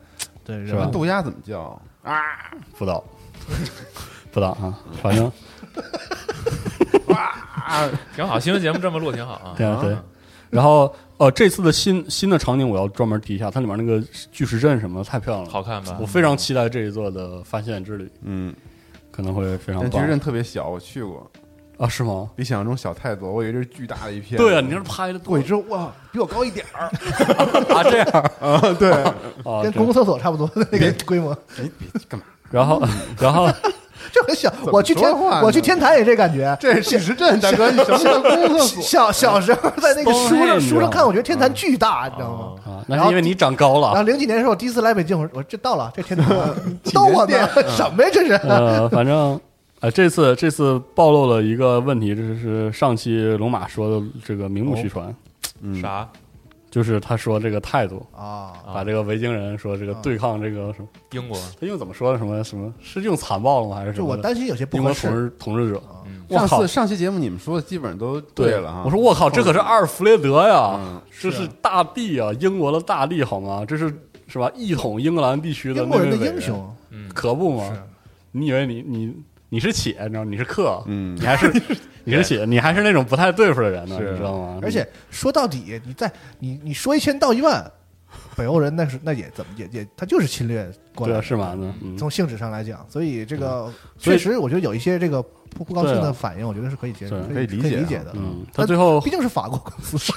对，是吧渡鸦怎么叫啊？不知道，不知道啊，反正 挺好，新闻节目这么录挺好啊。对啊对。然后呃，这次的新新的场景我要专门提一下，它里面那个巨石阵什么的太漂亮了，好看吧我？非常期待这一座的发现之旅，嗯，可能会非常棒但巨人特别小，我去过，啊？是吗？比想象中小太多。我以为这是巨大的一片。对啊，你这拍的过去之后，哇，比我高一点儿 啊这样 啊！对，啊，对跟公共厕所差不多的那个规模，哎，别干嘛？然后然后就很小。我去天我去天坛也这感觉。这是巨石阵，大哥？小小时候在那个 书上书上看，我觉得天坛巨大，你知道吗？啊，那是因为你长高了然后。零几年的时候，我第一次来北京，我说我这到了，这天坛 逗我呢，什么呀这是？呃，反正呃，这次这次暴露了一个问题，这是上期龙马说的这个名不虚传，嗯，啥？就是他说这个态度，啊，把这个维京人说这个啊对抗这个什么，英国他用怎么说的？什么什么是用残暴了吗？还是什么就？我担心有些不英国统。治统治者，嗯上次！上期节目你们说的基本上都对了哈。我说我靠，这可是阿尔弗雷德呀，嗯这是大帝啊，英国的大帝好吗？这是是吧？一统英格兰地区的英国人的英雄嗯，可不吗？你以为你你你是且，你知道你是客，嗯你还是你是且，你还是那种不太对付的人呢，是。你知道吗？而且说到底，你在你你说一千道一万，北欧人那是那也怎么也也他就是侵略过来的，是吗？嗯，从性质上来讲，所以这个确实我觉得有一些这个不不高兴的反应，我觉得是可以接受，是可以理解啊。理解的。嗯，他最后毕竟是法国公司，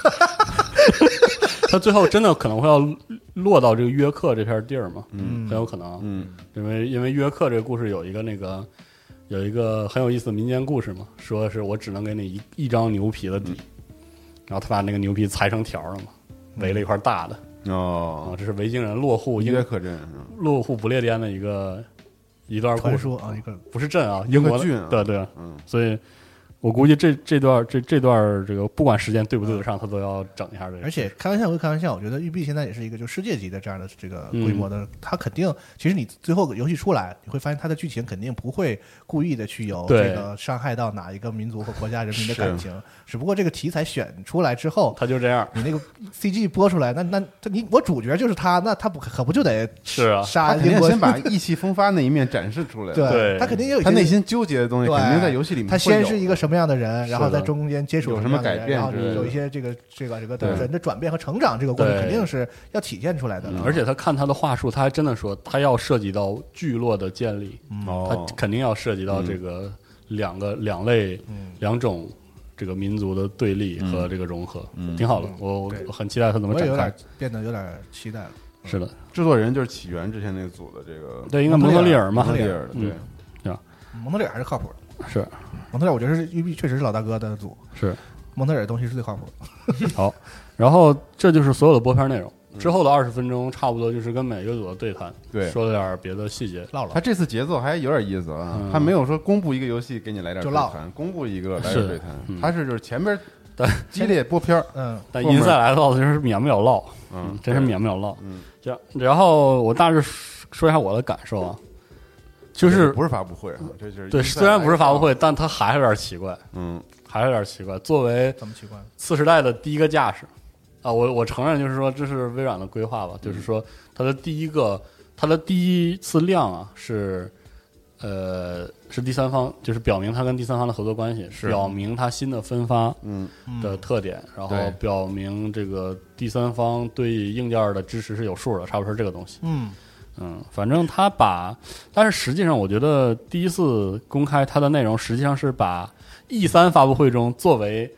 他最后真的可能会要落到这个约克这片地儿嘛，嗯。很有可能，嗯。因为因为约克这个故事有一个那个有一个很有意思的民间故事嘛，说是我只能给你一一张牛皮的底，然后他把那个牛皮裁成条了嘛，围了一块大的。啊，哦，这是维京人落户英约克镇落户不列颠的一个一段故事，传说啊，一个不是镇啊，英国对对，嗯。所以我估计这这段这这段这个不管时间对不对得上，他都要整一下这个，而且开玩笑归开玩笑，我觉得育碧现在也是一个就世界级的这样的这个嗯规模的，它肯定其实你最后游戏出来，你会发现它的剧情肯定不会故意的去有这个伤害到哪一个民族和国家人民的感情，只不过这个题材选出来之后，他就这样，你那个 CG 播出来，那那这你我主角就是他，那他不可不就得是啊，他肯定杀英国？先把意气风发那一面展示出来。对对他肯定也有他内心纠结的东西肯定在游戏里面他。先是一个什么样的人，然后在中间接触有什么改变然后之类的。有一些这个这个这个对。人的转变和成长，这个过程肯定是要体现出来的。而且他看他的话术，他还真的说他要涉及到聚落的建立，哦。他，肯定要涉及到这个两个两类嗯。两种这个民族的对立和这个融合，嗯。挺好的，我我我很期待他怎么展开。有点。变得有点期待了。是的，制作人就是起源之前那个组的这个对应该蒙特利尔嘛。蒙特利尔的嗯。对。蒙特利尔还是靠谱的，是。蒙特利尔我觉得是育碧确实是老大哥的组，是。蒙特利尔的东西是最靠谱的。好，然后这就是所有的播片内容。之后的二十分钟，差不多就是跟每个组的对谈，对。说了点别的细节。唠唠。他这次节奏还有点意思啊，嗯。他没有说公布一个游戏给你来点就唠。对谈，公布一个来点对谈。嗯，他是就是前边的激烈播片儿，嗯，但后面银赛来到就是免不了唠，嗯，真是免不了唠。嗯，行，然后我大致说一下我的感受啊，就是不是发布会啊，这就是对，虽然不是发布会，但它还是有点奇怪，嗯还是有点奇怪。作为怎么奇怪？次时代的第一个架势啊，我我承认，就是说这是微软的规划吧，就是说它的第一个，它的第一次量啊是。呃，是第三方，就是表明它跟第三方的合作关系，是表明它新的分发嗯的特点，然后表明这个第三方对硬件的支持是有数的，差不多是这个东西。嗯嗯，反正他把，但是实际上，我觉得第一次公开它的内容，实际上是把 E 三发布会中作为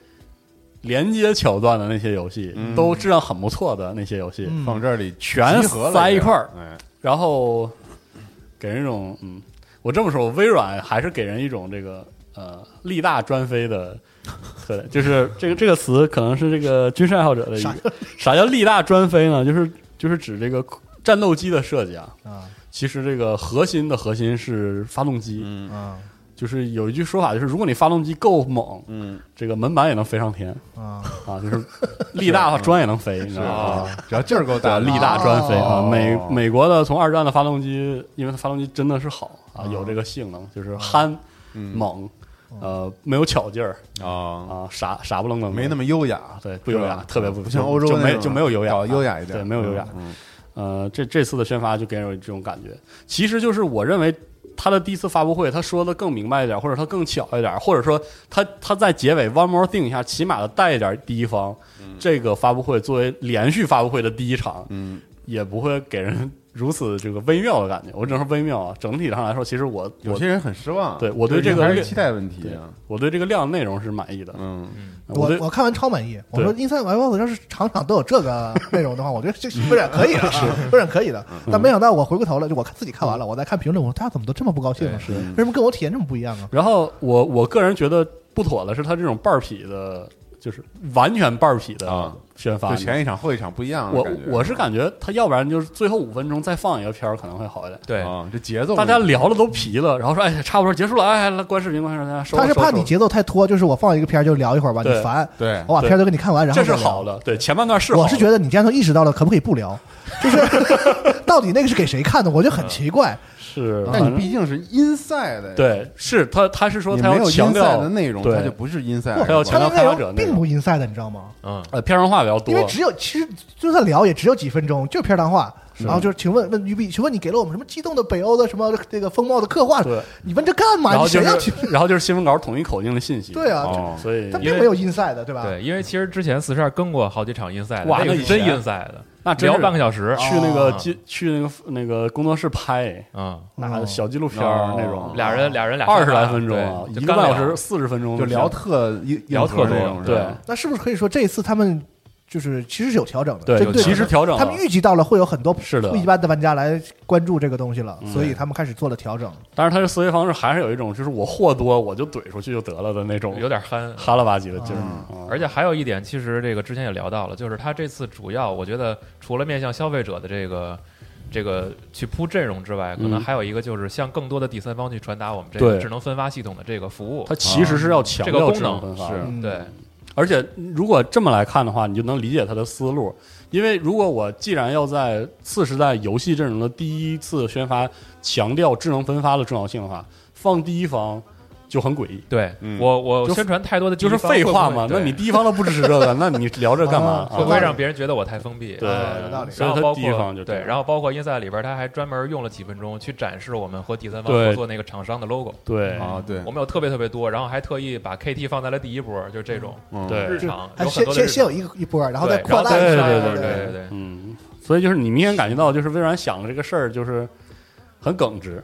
连接桥段的那些游戏，嗯。都质量很不错的那些游戏，嗯。放这里全集合了塞一块儿哎，然后给人一种，嗯，我这么说，微软还是给人一种这个呃力大专飞的特点，就是这个这个词可能是这个军事爱好者的一个，啥叫力大专飞呢？就是就是指这个战斗机的设计啊，啊。其实这个核心的核心是发动机，嗯。啊。就是有一句说法，就是如果你发动机够猛，嗯，这个门板也能飞上天。啊。啊，就是力大的话砖也能飞，你知道吗？啊，只要劲儿够大，力大砖飞啊！哦美美国的从二战的发动机，因为它发动机真的是好啊，有这个性能，就是憨嗯。猛，呃，没有巧劲儿啊，啊，傻傻不愣登，没那么优雅，对，不优雅，特别不不像欧洲就没就没有优雅，优雅一点，对，没有优雅。嗯呃，这这次的宣发就给人有这种感觉，其实就是我认为他的第一次发布会，他说的更明白一点，或者他更巧一点，或者说他他在结尾 one more thing 一下，起码的带一点第一方。这个发布会作为连续发布会的第一场，嗯也不会给人如此这个微妙的感觉。我只能说微妙啊，整体上来说，其实我我有些人很失望，对我对这个还是期待问题啊，我对这个量内容是满意的。嗯，对我我看完超满意。我说对《Inside My Box》要是场场都有这个内容的话，我觉得这不是可以了，微软可以的。但没想到我回过头来，就我看自己看完了，我在看评论，我说大家怎么都这么不高兴啊？是为什么跟我体验这么不一样啊？然后我我个人觉得不妥的是，他这种半儿痞的，就是完全半儿匹的啊宣发。就前一场后一场不一样我。我是感觉他要不然就是最后五分钟再放一个片儿可能会好一点。对，啊，这节奏大家聊的都疲了，然后说哎差不多结束了，哎来关视频关视频，大家收他是怕你节奏太拖，就是我放一个片儿就聊一会儿吧，你烦，对我把片儿都给你看完，然后这是好的，对前半段是好的我是觉得你既然都意识到了，可不可以不聊？就是 到底那个是给谁看的？我觉得很奇怪。是，但你毕竟是 inside 的呀，对是他他是说你没有他要强调的内容，对它就不是 inside，他要强调他的内开发并不 inside 的，你知道吗？嗯，呃片上话比较多因，为只有其实就算聊也只有几分钟，就是片儿谈话。然后就是，请问问玉碧，请问你给了我们什么激动的北欧的什么这个风貌的刻画？对，你问这干嘛？然后就你谁要去？是然后就是新闻稿统一口径的信息，对啊，哦所以他并没有 inside 的，对吧？对，因为其实之前四十二跟过好几场 inside，哇那个是真 inside 的，那真是聊半个小时，去那个哦去那个那个工作室拍，嗯，那小纪录片那种，俩人俩人俩二十来分钟一个半小时四十分钟就聊特硬聊特多对那是不是可以说这一次他们就是其实是有调整的？对其实调整他们预计到了会有很多是的不一般的玩家来关注这个东西了，嗯所以他们开始做了调整。但是他的思维方式还是有一种就是我货多我就怼出去就得了的那种有点憨。憨了吧唧的劲儿而且还有一点，其实这个之前也聊到了，就是他这次主要，我觉得除了面向消费者的这个这个去铺阵容之外，可能嗯还有一个就是向更多的第三方去传达我们这个智能分发系统的这个服务它。其实是要强调智能分发的，这个功嗯对，而且如果这么来看的话，你就能理解他的思路。因为如果我既然要在次时代游戏阵容的第一次宣发强调智能分发的重要性的话，放第一方就很诡异，对嗯。我我宣传太多的就是废话嘛。那你第一方都不支持这个，那你聊这干嘛？啊会不会啊让别人觉得我太封闭？对啊有道理。然后包括对，然后包括 Inside 里边，他还专门用了几分钟去展示我们和第三方合作那个厂商的 logo。对。啊，对。我，们有特别特别多，然后还特意把 KT 放在了第一波，就是这种嗯。对。日常还有很先先先有一个一波，然后再扩大一下。对对对。对对，嗯，所以就是你明显感觉到，就是微软想的这个事儿就是很耿直，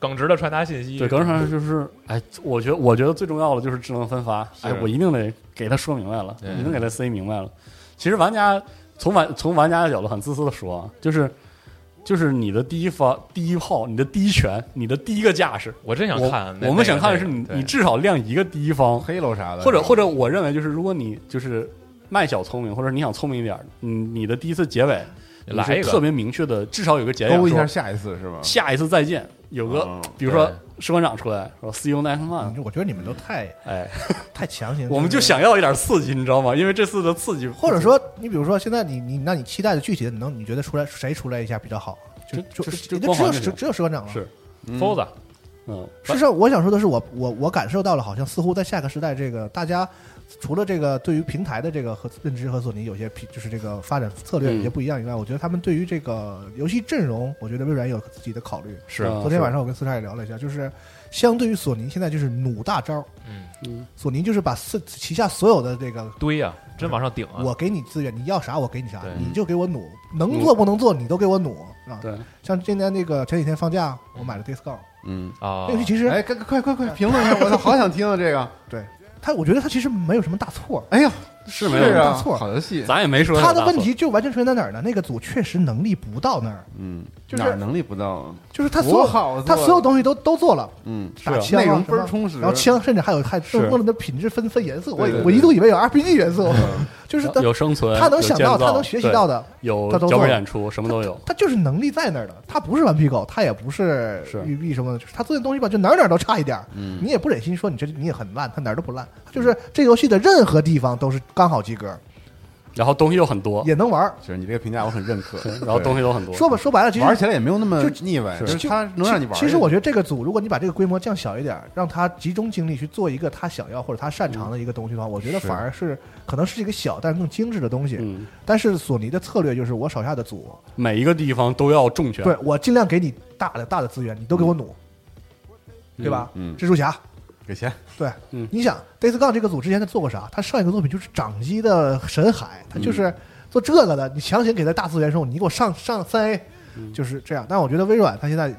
耿直的传达信息。对，耿直上就是，哎，我觉得我觉得最重要的就是智能分发，哎，我一定得给他说明白了，对。一定给他塞明白了。其实玩家从玩从玩家的角度很自私的说啊，就是就是你的第一发第一炮，你的第一拳，你的第一个架势，我真想看那。我们想看的是你你至少亮一个第一方，黑楼啥的，或者或者我认为就是如果你就是卖小聪明，或者你想聪明一点，你，你的第一次结尾来一个。特别明确的，至少有个结尾勾一下说下一次是吧？下一次再见，有个嗯比如说士官长出来说 See you next month，嗯我觉得你们都太哎，太强行，我们就想要一点刺激，你知道吗？因为这次的刺激，或者说，你比如说现在你你那你期待的具体的，你能你觉得出来谁出来一下比较好？就就这这就只有只有士官长了。是 Forza 嗯，事实上，我想说的是，我我我感受到了，好像似乎在下个时代，这个大家除了这个对于平台的这个和认知和索尼有些平就是这个发展策略有些不一样以外，我觉得他们对于这个游戏阵容，我觉得微软也有自己的考虑。是啊昨天晚上我跟四叉也聊了一下，就是相对于索尼，现在就是努大招，嗯嗯。索尼就是把四旗下所有的这个堆呀，真往上顶啊！我给你资源，你要啥我给你啥，你就给我努，能做不能做你都给我努啊！对，像今年那个前几天放假，我买了 Days Gone，嗯，啊。这，游戏其实哎，快快快快评论一下，我操，好想听啊这个，它，我觉得他其实没有什么大错，哎呀，是没有啊，大错。好游戏，咱也没说他的问题就完全出现在哪儿呢？那个组确实能力不到那儿，嗯，就是哪能力不到？啊？就是他所有他所有东西都都做了，嗯，打是枪啊内容倍儿充实，然后枪甚至还有还是。弄了的品质分分颜色，我我一度以为有 RPG 元素，就是他有生存，他能想到，他能学习到，的，有他都做了脚本演出，什么都有。他就是能力在那儿的。他不是顽皮狗，他也不是是。育碧什么的，就是他做的东西吧，就哪儿哪儿都差一点儿。嗯。你也不忍心说你这你也很烂，他哪儿都不烂，就是这游戏的任何地方都是刚好及格，然后东西又很多，也能玩儿。就是你这个评价我很认可，然后东西都很多。说吧，说白了，其实玩起来也没有那么就腻歪，是就是它能让你玩。其实我觉得这个组，如果你把这个规模降小一点，让他集中精力去做一个他想要或者他擅长的一个东西的话，我觉得反而是可能是一个小但是更精致的东西。嗯，但是索尼的策略就是我手下的组，每一个地方都要重拳，对我尽量给你大的大的资源，你都给我努，对吧？嗯，蜘蛛侠，给钱，对，嗯你想 Days Gone 这个组之前他做过啥？他上一个作品就是掌机的神海，他就是做这个的。你强行给他大资源的时候，你给我上上三 A，就是这样。但我觉得微软他现在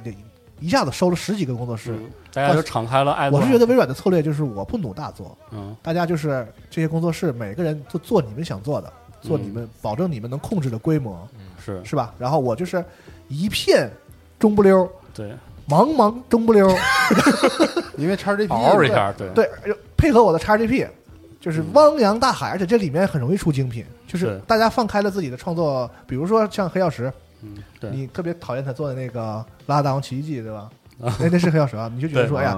一下子收了十几个工作室，嗯，大家就敞开了爱。我是觉得微软的策略就是我不努大做，嗯，大家就是这些工作室每个人就做你们想做的，做你们保证你们能控制的规模，是是吧？然后我就是一片中不溜儿，对，茫茫中不溜，因为叉 GP 嗷一下，对，对，配合我的叉 GP，就是汪洋大海，而且这里面很容易出精品，就是大家放开了自己的创作，比如说像黑曜石，嗯，对，你特别讨厌他做的那个《拉拉大王奇遇记》，对吧？那那是黑曜石啊，你就觉得说，哎呀，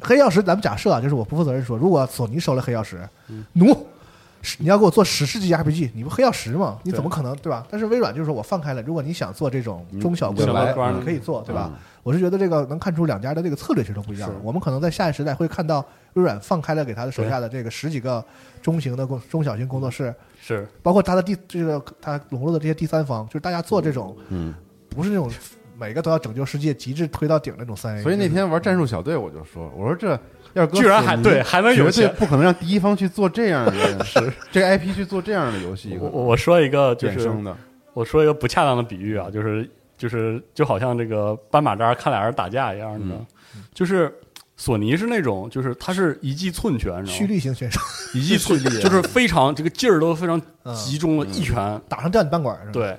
黑曜石，咱们假设啊，就是我不负责任说，如果索尼收了黑曜石，嗯。奴，是你要给我做史诗级 RPG，你不黑曜石吗？你怎么可能对吧？但是微软就是说我放开了，如果你想做这种中小规模你可以做，对吧？嗯？我是觉得这个能看出两家的这个策略其实都不一样是。我们可能在下一时代会看到微软放开了给他的手下的这个十几个中型的工中小型工作室，是。包括他的第这个他笼络的这些第三方，就是大家做这种嗯，不是那种每个都要拯救世界、极致推到顶那种三 A。所以那天玩战术小队，我就说，我说这要是居然还对还能有钱绝对不可能让第一方去做这样的 是。这个 IP 去做这样的游戏，我我我说一个就是我说一个不恰当的比喻啊，就是就是就好像这个斑马扎看俩人打架一样，你知道？就是索尼是那种，就是他是一记寸拳，蓄？力型选手一记寸蓄力啊就是非常这个劲儿都非常嗯集中了一拳，打上掉你半管是吧？对。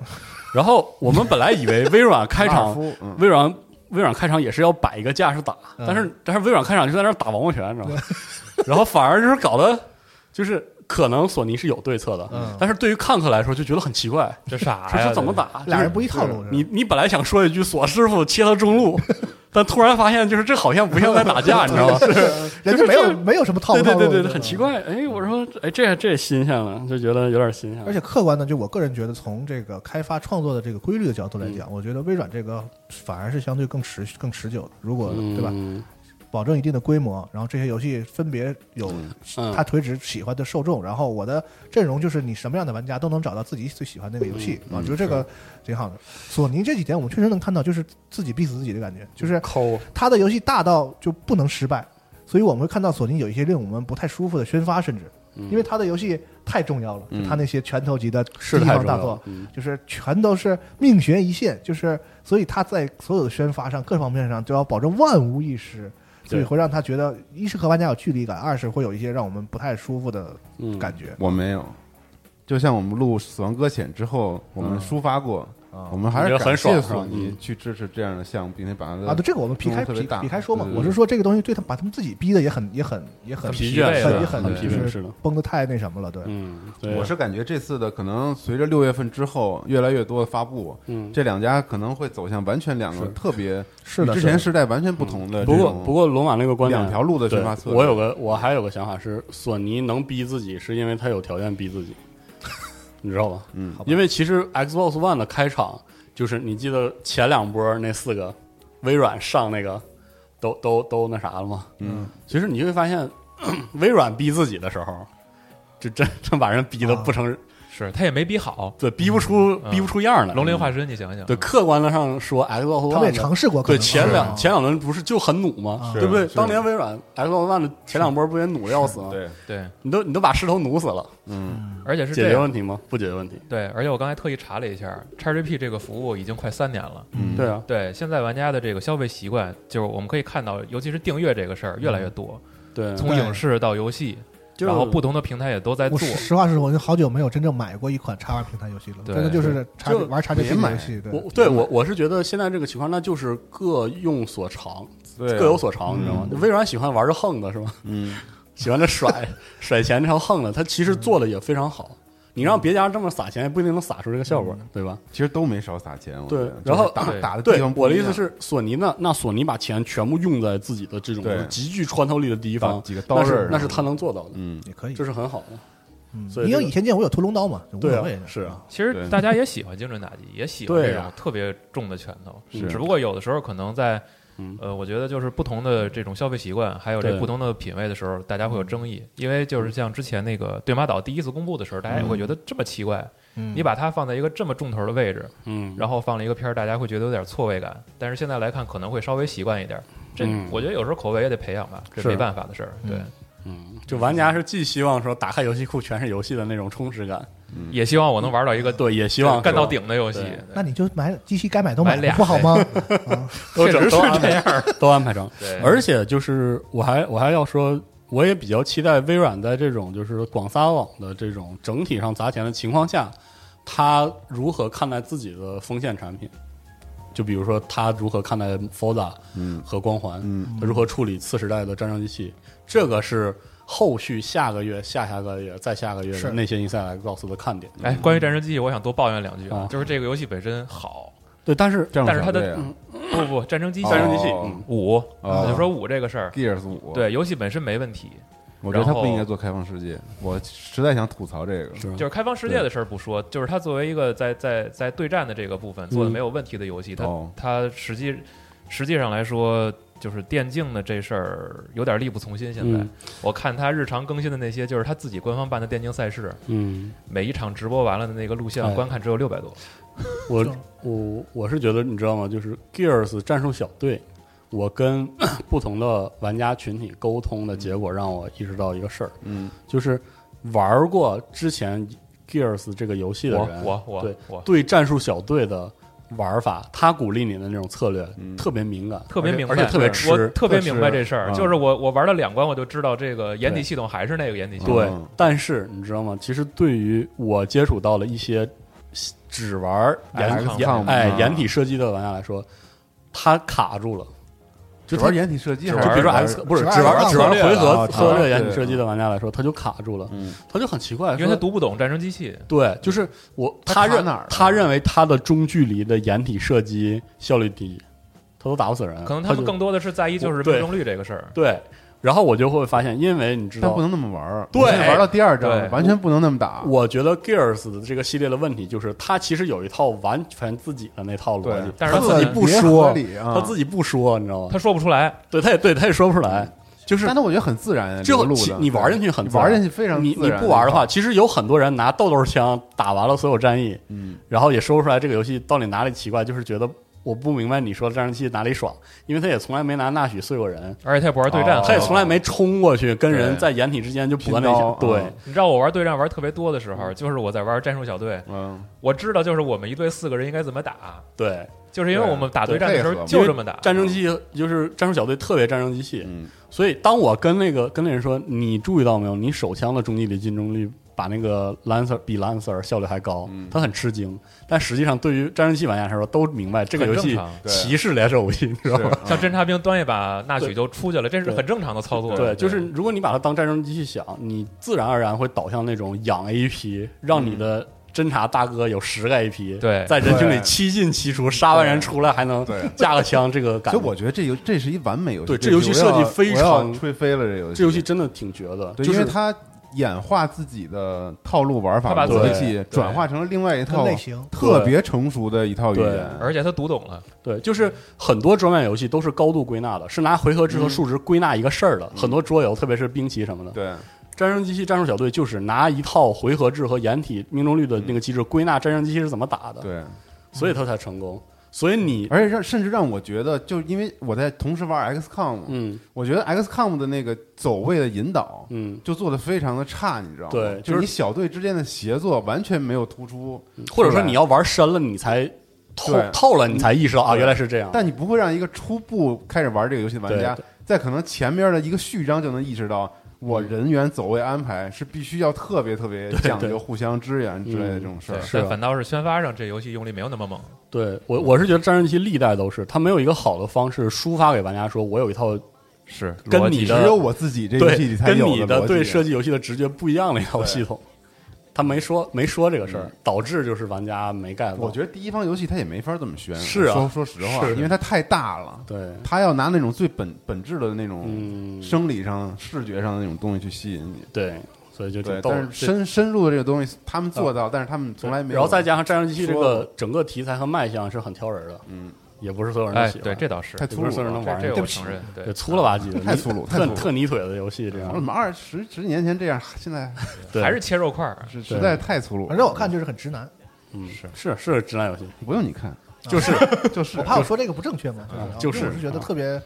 然后我们本来以为微软开场，微软微软开场也是要摆一个架势打，嗯但是但是微软开场就在那打王八拳，你知道吗？然后反而就是搞得就是可能索尼是有对策的，嗯但是对于看客来说就觉得很奇怪，这啥呀？说这怎么打？俩人不一套路。你你本来想说一句索师傅切了中路，但突然发现就是这好像不像在打架，你知道吗？人家没有没有什么套路，对对对很奇。怪。哎，我说哎，这这也新鲜了，就觉得有点新鲜。而且客观的，就我个人觉得，从这个开发创作的这个规律的角度来讲，我觉得微软这个反而是相对更持续、更持久的。如果对吧，嗯保证一定的规模，然后这些游戏分别有嗯他垂直喜欢的受众，然后我的阵容就是你什么样的玩家都能找到自己最喜欢那个游戏嗯啊，我觉得这个挺好的。索尼这几天我们确实能看到，就是自己逼死自己的感觉，就是抠，他的游戏大到就不能失败，所以我们会看到索尼有一些令我们不太舒服的宣发，甚至。嗯。因为他的游戏太重要了，就他那些拳头级的重要了。方大作，嗯就是全都是命悬一线，就是所以他在所有的宣发上各方面上都要保证万无一失。所以会让他觉得，一是和玩家有距离感，二是会有一些让我们不太舒服的嗯感觉。我没有。就像我们录《死亡搁浅》之后，我们嗯抒发过，啊我们还是很是感谢爽是吧索尼嗯去支持这样的项目，并且把它啊，对这个我们劈开劈劈开说嘛我是说这个东西对他把他们自己逼的也很也很也很疲倦，很也很疲惫，是是的，绷得太那什么了，对。嗯，我是感觉这次的可能随着六月份之后越来越多的发布，嗯。这两家可能会走向完全两个特别是的，之前时代完全不同的不过不过罗马那个观点两条路的对宣发策略。我有个我还有个想法是，索尼能逼自己，是因为他有条件逼自己，你知道吧？嗯因为其实 Xbox One 的开场就是你记得前两波那四个微软上那个都都都那啥了吗？嗯，其实你会发现，微软逼自己的时候，就真真把人逼得不成，是他也没逼好。对，逼不出嗯逼不出样来。龙鳞化身，你想想，对，客观的上说，Xbox 他们也尝试过，对前两啊前两轮不是就很努吗？啊对不对？当年微软 Xbox One 的前两波不也努的要死吗？对，对，你都你都把势头努死了，嗯，而且是解。决问题吗？不解决问题。对，而且我刚才特意查了一下，XGP 这个服务已经快三年了。嗯对啊，对，现在玩家的这个消费习惯，就是我们可以看到，尤其是订阅这个事儿越来越多，对，从影视到游戏，就然后不同的平台也都在做。实话实说，我就好久没有真正买过一款叉 Y 平台游戏了，对真的就是叉就玩叉 G 别买游戏，对我对我我是觉得现在这个情况，那就是各用所长，对啊，各有所长，你知道吗？微软喜欢玩着横的是吧？嗯，喜欢这甩 甩钱这条横的，它其实做的也非常好。你让别家这么撒钱，也不一定能撒出这个效果，对吧？其实都没少撒钱，我觉对然后打对对打的地方，不一样我的意思是，索尼呢，那索尼把钱全部用在自己的这种极具穿透力的地方，打几个刀那刃那是他能做到的，嗯，也可以这。是很好的。嗯所以这个你有倚天剑，我有屠龙刀嘛，无对谓。是啊，其实大家也喜欢精准打击，也喜欢这种特别重的拳头，是只不过有的时候可能在嗯，呃，我觉得就是不同的这种消费习惯，还有这不同的品味的时候，大家会有争议。因为就是像之前那个对马岛第一次公布的时候，大家也会觉得这么奇怪，嗯。你把它放在一个这么重头的位置，嗯，然后放了一个片儿，大家会觉得有点错位感。但是现在来看，可能会稍微习惯一点。这嗯。我觉得有时候口味也得培养吧，这没办法的事儿。对，嗯，就玩家是既希望说打开游戏库全是游戏的那种充实感，也希望我能玩到一个对，也希望干到顶的游戏。那你就买机器该买都买俩不好吗？都确实是都安排这样。都安排上。对，而且就是我还我还要说，我也比较期待微软在这种就是广撒网的这种整体上砸钱的情况下，他如何看待自己的锋线产品？就比如说他如何看待 Forza 嗯和光环，嗯他如何处理次时代的战争机器，这个是后续下个月、下下个月、再下个月是。的那些 Inside Xbox 的看点。哎，关于战争机器，我想多抱怨两句啊就是这个游戏本身好，对，但是但是它的不不，战争机器。战争机器，五，就说五这个事儿，Gears 五，对，游戏本身没问题，我觉得他不应该做开放世界，我实在想吐槽这个。就是开放世界的事儿不说，就是他作为一个在在在对战的这个部分做的没有问题的游戏，它哦。它实际实际上来说，就是电竞的这事儿有点力不从心。现在、嗯我看他日常更新的那些，就是他自己官方办的电竞赛事，嗯，每一场直播完了的那个录像哎观看只有六百多。我我我是觉得你知道吗？就是 Gears 战术小队，我跟 不同的玩家群体沟通的结果，让我意识到一个事儿，嗯，就是玩过之前 Gears 这个游戏的我人，我我对我对战术小队的玩法，他鼓励你的那种策略、嗯特别敏感，特别明白，而且特别我吃。特别明白这事儿，嗯就是我我玩了两关，我就知道这个掩体系统还是那个掩体系统。对嗯，但是你知道吗？其实对于我接触到了一些只玩掩掩哎啊掩体射击的玩家来说，他卡住了。就玩掩体射击还是就比如说玩 X 不是只只玩只玩回合啊策略对。掩体射击的玩家来说，他就卡住了，嗯，他就很奇怪，因为他读不懂战争机器，对，就是我他他认哪儿他认为他的中距离的掩体射击效率低，他都打不死人，可能他们就更多的是在意就是命中率这个事儿。对。然后我就会发现，因为你知道但不，能那么玩儿。对玩到第二章，完全不能那么打。我觉得 Gears 的这个系列的问题就是，它其实有一套完全自己的那套逻对辑，但是他他自己不说他自己不说，你知道吗？他说不出来，对，他也对，他也说不出来，就是但是我觉得很自然啊，就其这个路的你玩进去很自然玩进去非常你你不玩的话，，其实有很多人拿豆豆枪打完了所有战役，嗯，然后也说不出来这个游戏到底哪里奇怪，就是觉得我不明白你说的战争机器哪里爽，因为他也从来没拿纳许碎过人，而且他也不玩对战，哦。他也从来没冲过去跟人在掩体之间就不断那拼刀，对。嗯。你知道我玩对战玩特别多的时候，就是我在玩战术小队，嗯，我知道就是我们一队四个人应该怎么打，对，就是因为我们打对战的时候就这么打。战争机器就是战术小队特别战争机器，嗯，所以当我跟那个跟那人说，你注意到没有，你手枪的中距离进中率把那个 Lancer 比 Lancer 效率还高，嗯。他很吃惊。但实际上，对于战争机器玩家来说，都明白这个游戏歧视联手武器，你知道吗？像侦察兵端一把纳许就出去了，这是很正常的操作。对，就是如果你把它当战争机器想，你自然而然会导向那种养 AP，让你的侦察大哥有十个 AP，对。在人群里七进七出，杀完人出来还能架个枪，这个感觉。所以我觉得这游这是一完美游戏，对这游戏设计非常吹飞了，这游戏，这游戏真的挺绝的，就是因为它演化自己的套路玩法，它把自己戏转化成了另外一套类型。特别成熟的一套语言，而且他读懂了，对，就是很多桌面游戏都是高度归纳的，是拿回合制和数值归纳一个事儿的。很多桌游，特别是兵棋什么的，对，战争机器战术小队就是拿一套回合制和掩体命中率的那个机制归纳战争机器是怎么打的，对，所以他才成功。所以你，而且让甚至让我觉得，就因为我在同时玩 XCOM，嗯。我觉得 XCOM 的那个走位的引导嗯，就做的非常的差，你知道吗？对就是你小队之间的协作完全没有突出，或者说你要玩深了，你才透透了，你才意识到啊，原来是这样。但你不会让一个初步开始玩这个游戏的玩家，在可能前面的一个序章就能意识到，我人员走位安排是必须要特别特别讲究互相支援之类的这种事儿。是啊反倒是宣发上这游戏用力没有那么猛。对我，我是觉得战争机器历代都是，它没有一个好的方式抒发给玩家说，我有一套是跟你的只有我自己这游戏里，才有跟你的对设计游戏的直觉不一样的一套系统。他没说没说这个事儿，导致就是玩家没 get。我觉得第一方游戏它也没法这么宣，是啊说说实话，因为它太大了，对，他要拿那种最本本质的那种嗯，生理上、视觉上的那种东西去吸引你。对，所以就对。但是深深入的这个东西，他们做到，但是他们从来没有。然后再加上战争机器这个整个题材和卖相是很挑人的，嗯，也不是所有人都哎，喜欢。对，这倒是，太粗鲁了。玩这这我承认，对对，粗了吧唧的，太粗鲁太特特泥腿的游戏这样我怎。么二十十几年前这样，现在对还是切肉块儿。是实在太粗鲁了。反正我看就是很直男。嗯是是是直男游戏，不用你看，就是就是我怕我说这个不正确嘛，就是我是觉得特别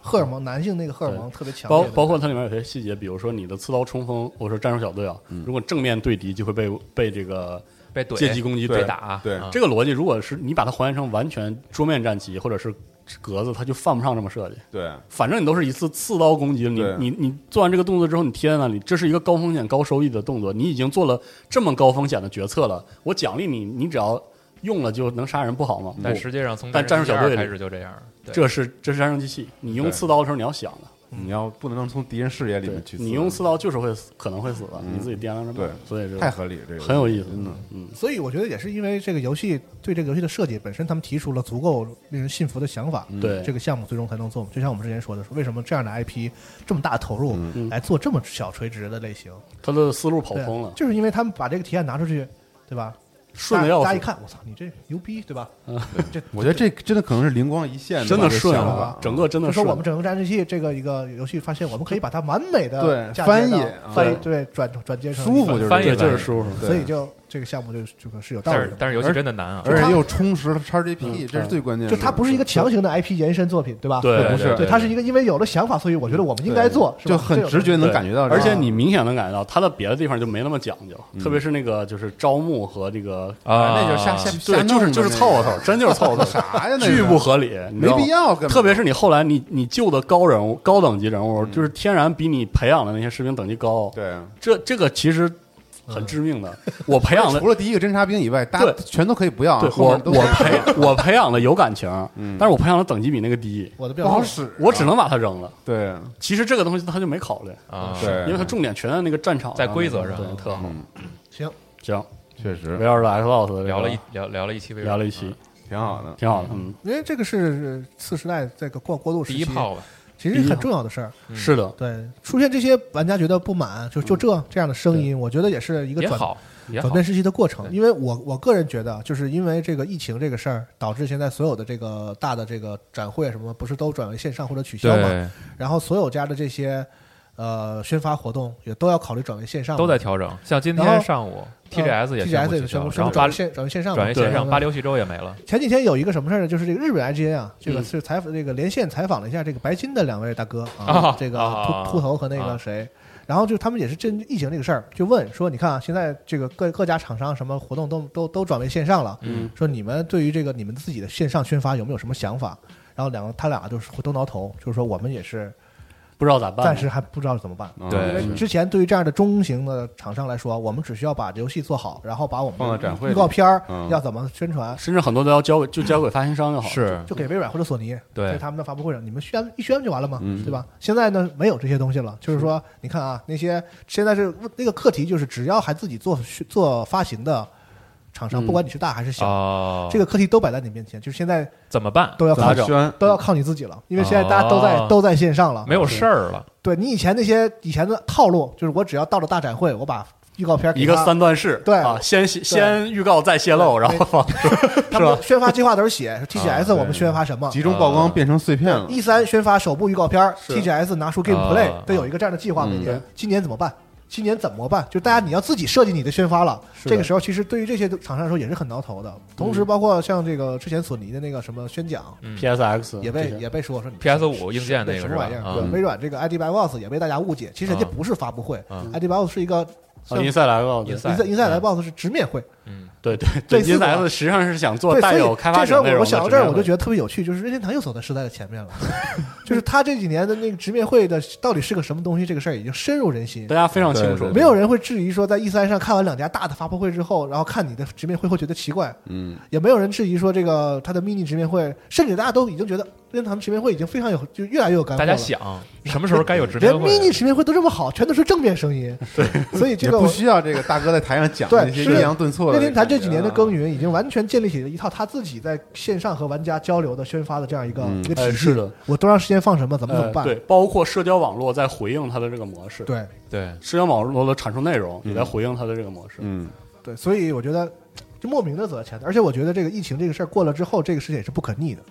荷尔蒙，男性那个荷尔蒙特别强包。包括它里面有些细节，比如说你的刺刀冲锋，我说战术小队啊，如果正面对敌就会被被这个被怼、阶级攻击被打，对啊这个逻辑，如果是你把它还原成完全桌面战棋或者是格子，它就犯不上这么设计。对反正你都是一次刺刀攻击，你你你做完这个动作之后，你贴在那里，这是一个高风险高收益的动作，你已经做了这么高风险的决策了，我奖励你，你只要用了就能杀人，不好吗？但实际上从但战术小队里开始就这样，对这是这是战争机器，你用刺刀的时候你要想的，你要不能从敌人视野里面去，你用刺刀就是会死，可能会死的，嗯你自己掂量着办对所以这个太合理，这个很有意思，真的。嗯，所以我觉得也是因为这个游戏对这个游戏的设计本身，他们提出了足够令人信服的想法，对这个项目最终才能做。就像我们之前说的，说为什么这样的 IP 这么大投入嗯来做这么小垂直的类型？他的思路跑对通了，就是因为他们把这个提案拿出去，对吧？顺的要死大家一，看，我操，你这牛逼，对吧？这我觉得这真的可能是灵光一现，真的顺了，整个真的说我们整个战争器这个一个游戏，发现我们可以把它完美的对翻译啊翻译对转转接成舒服，就是翻译这个对就是舒服，所以就这个项目就这个是有道理的。但是但是游戏真的难啊，而且又充实了 XGP，嗯这是最关键的。就它不是一个强行的 IP 延伸作品，对吧？对不是对，它是一个因为有了想法，所以我觉得我们应该做，是吧就很直觉能感觉到这个，而且你明显能感觉到它的别的地方就没那么讲究，嗯特别是那个就是招募和这个啊，那就是瞎瞎对，就是就是凑合凑，真就是凑合凑，啥呀？那巨不合理，你知没道吗必要根本，特别是你后来你你救的高人物、高等级人物，就是天然比你培养的那些士兵等级高，对。啊这这个其实很致命的。我培养的除了第一个侦察兵以外，大家对全都可以不要我我培我培养的有感情，嗯但是我培养的等级比那个低，我的不好使啊，我只能把它扔了。对其实这个东西他就没考虑，啊，对，因为他重点全在那个战场在规则上对，特好。嗯，行，行，确实围绕着个聊了一聊聊了一期微聊了一期，挺好的。挺好的。嗯，因为这个是次时代这个过过渡时期，第一炮吧，其实很重要的事儿。嗯。是的，对，出现这些玩家觉得不满，就就这这样的声音，我觉得也是一个转好。转变，时期的过程。因为我我个人觉得，就是因为这个疫情这个事儿，导致现在所有的这个大的这个展会什么，不是都转为线上或者取消嘛？然后所有家的这些呃宣发活动也都要考虑转为线上，都在调整。像今天上午 TGS 也然后巴布转为线转为线上，转为线上，对巴黎游戏周也没了。前几天有一个什么事儿呢？就是这个日本 IGN 啊，这个嗯是采访这个连线采访了一下这个白金的两位大哥啊啊，这个啊秃秃头和那个啊谁，然后就他们也是针疫情这个事儿，就问说，你看啊，现在这个各各家厂商什么活动都都都转为线上了，嗯，说你们对于这个你们自己的线上宣发有没有什么想法？然后两个他俩就是都挠头，就是说我们也是不知道咋办。暂时还不知道怎么办。嗯对因为之前对于这样的中型的厂商来说，我们只需要把游戏做好，然后把我们放到展会里预告片儿嗯要怎么宣传，甚至很多都要交给就交给发行商就好了。是就给微软或者索尼，对在他们的发布会上，你们宣一宣就完了嘛，嗯对吧？现在呢，没有这些东西了，就是说，你看啊，那些现在是那个课题，就是只要还自己做做发行的厂商，嗯。不管你是大还是小，哦，这个课题都摆在你面前，就是现在怎么办？都要靠咋整？宣？都要靠你自己了，因为现在大家都在、哦。都在线上了，没有事儿了，对你以前那些以前的套路，就是我只要到了大展会，我把预告片给一个他三段式，对。啊，先先预告再泄露，对。然后放 他们的宣发计划都是写说 TGS 我们宣发什么，集中曝光变成碎片了。E 三宣发首部预告片是，TGS 拿出 Gameplay 啊都有一个这样的计划。每嗯年今年怎么办？今年怎么办？就大家你要自己设计你的宣发了。这个时候，其实对于这些厂商来说也是很挠头的。同时，包括像这个之前索尼的那个什么宣讲，嗯 PSX 也被也被说说你 PS 五硬件那个什么玩意？儿？微软这个 ID by Boss 也被大家误解，其实人家啊不是发布会啊，ID by Boss 是一个啊，银赛来了，银赛英赛英赛来 Boss 是直面会。嗯，对对对，类似的实际上是想做对，带所以有开发这时候我者内容的想到这儿，我就觉得得特别有趣，就是任天堂又走在时代的前面了。就是他这几年的那个直面会的到底是个什么东西，这个事儿已经深入人心大。家非常清楚没有人会质疑说，在 E 三上看完两家大的发布会之后，然后看你的直面会会觉得奇怪，嗯，也没有人质疑说这个他的 mini 直面会，甚至大家都已经觉得任天堂直面会已经非常有，就越来越有干货了。大家想什么时候该有直面会？mini 直面会都这么好，全都是正面声音。对，所以这个不需要这个大哥在台上讲对那些抑扬顿挫的任感觉啊。天堂这几年的耕耘，已经完全建立起了一套他自己在线上和玩家交流的宣发的这样一个、嗯一个体系。的，我多长时间放什么，怎么怎么办？呃对，包括社交网络在回应它的这个模式，对对，社交网络的产出内容也在嗯回应它的这个模式。嗯，对，所以我觉得就莫名的走在前头，而且我觉得这个疫情这个事儿过了之后，这个事情也是不可逆的。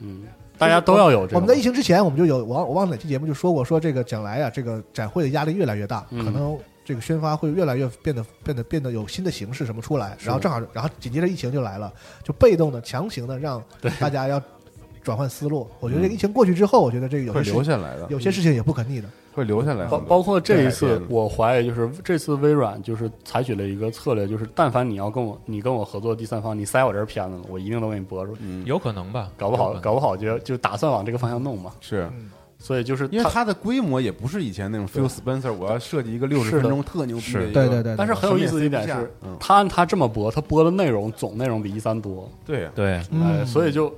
嗯，大家都要有这个。我们在疫情之前，我们就有我忘我忘了哪期节目就说过，说这个将来啊，这个展会的压力越来越大，嗯可能这个宣发会越来越变得变得变得有新的形式什么出来，然后正好然后紧接着疫情就来了，就被动的强行的让大家要转换思路。我觉得这个疫情过去之后，我觉得这个有会些事留下来的，有些事情也不可逆的。会留下来。包包括这一次，我怀疑就是这次微软就是采取了一个策略，就是但凡你要跟我你跟我合作第三方，你塞我这儿片子了，我一定都给你播出去。嗯，有可能吧？搞不好搞不好就就打算往这个方向弄嘛。是所以就是因为它的规模也不是以前那种 Phil Spencer，我要设计一个六十分钟特牛逼是。的一个，对对对，但是很有意思的一点是他他这么播，他播的内容总内容比一三多，对呀，对，嗯。哎，所以就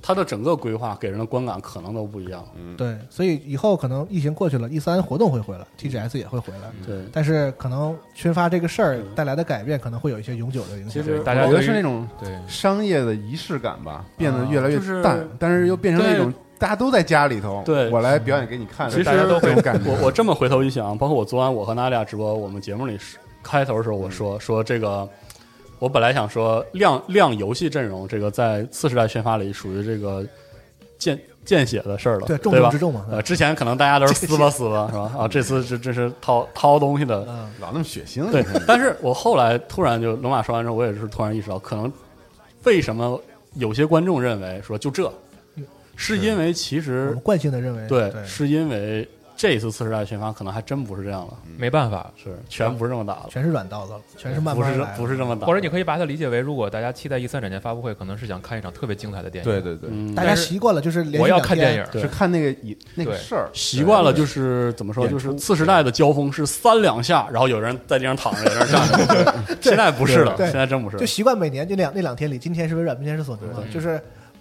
他的整个规划给人的观感可能都不一样。对，所以以后可能疫情过去了一三活动会回来，TGS 也会回来，对，但是可能宣发这个事儿带来的改变，可能会有一些永久的影响。其实我觉得是那种对。商业的仪式感吧，变得越来越就是淡，但是又变成一种对大家都在家里头，对我来表演给你看，其实大家都会有感觉。我我这么回头一想，包括我昨晚我和娜俩直播，我们节目里开头的时候我说、说这个，我本来想说亮亮游戏阵容，这个在次时代宣发里属于这个见见血的事儿了，对，吧中之？重嘛。呃，之前可能大家都是撕吧撕吧，是吧？啊，这次这这是掏掏东西的，嗯，老那么血腥，对。但是我后来突然就龙马说完之后，我也是突然意识到，可能为什么有些观众认为说就这，是因为其我实们惯性的认为，对，对，是因为这一次次时代宣发可能还真不是这样了，没办法。是全不是这么打的，全是软刀子了，全是慢不是这慢来的。不是这么打的，或者你可以把它理解为，如果大家期待一三展前发布会，可能是想看一场特别精彩的电影。对对对，嗯，大家但是习惯了，就是连续我要两天看电影，对。是看那个以那个对。事儿，习惯了，就是怎么说，演出就是次时代的交锋是三两下，然后有人在地上躺着，有人站着。对。现在不是了，对。现在真不是就。习惯每年这两那两天里，今天是微软，明天是索尼嘛，就是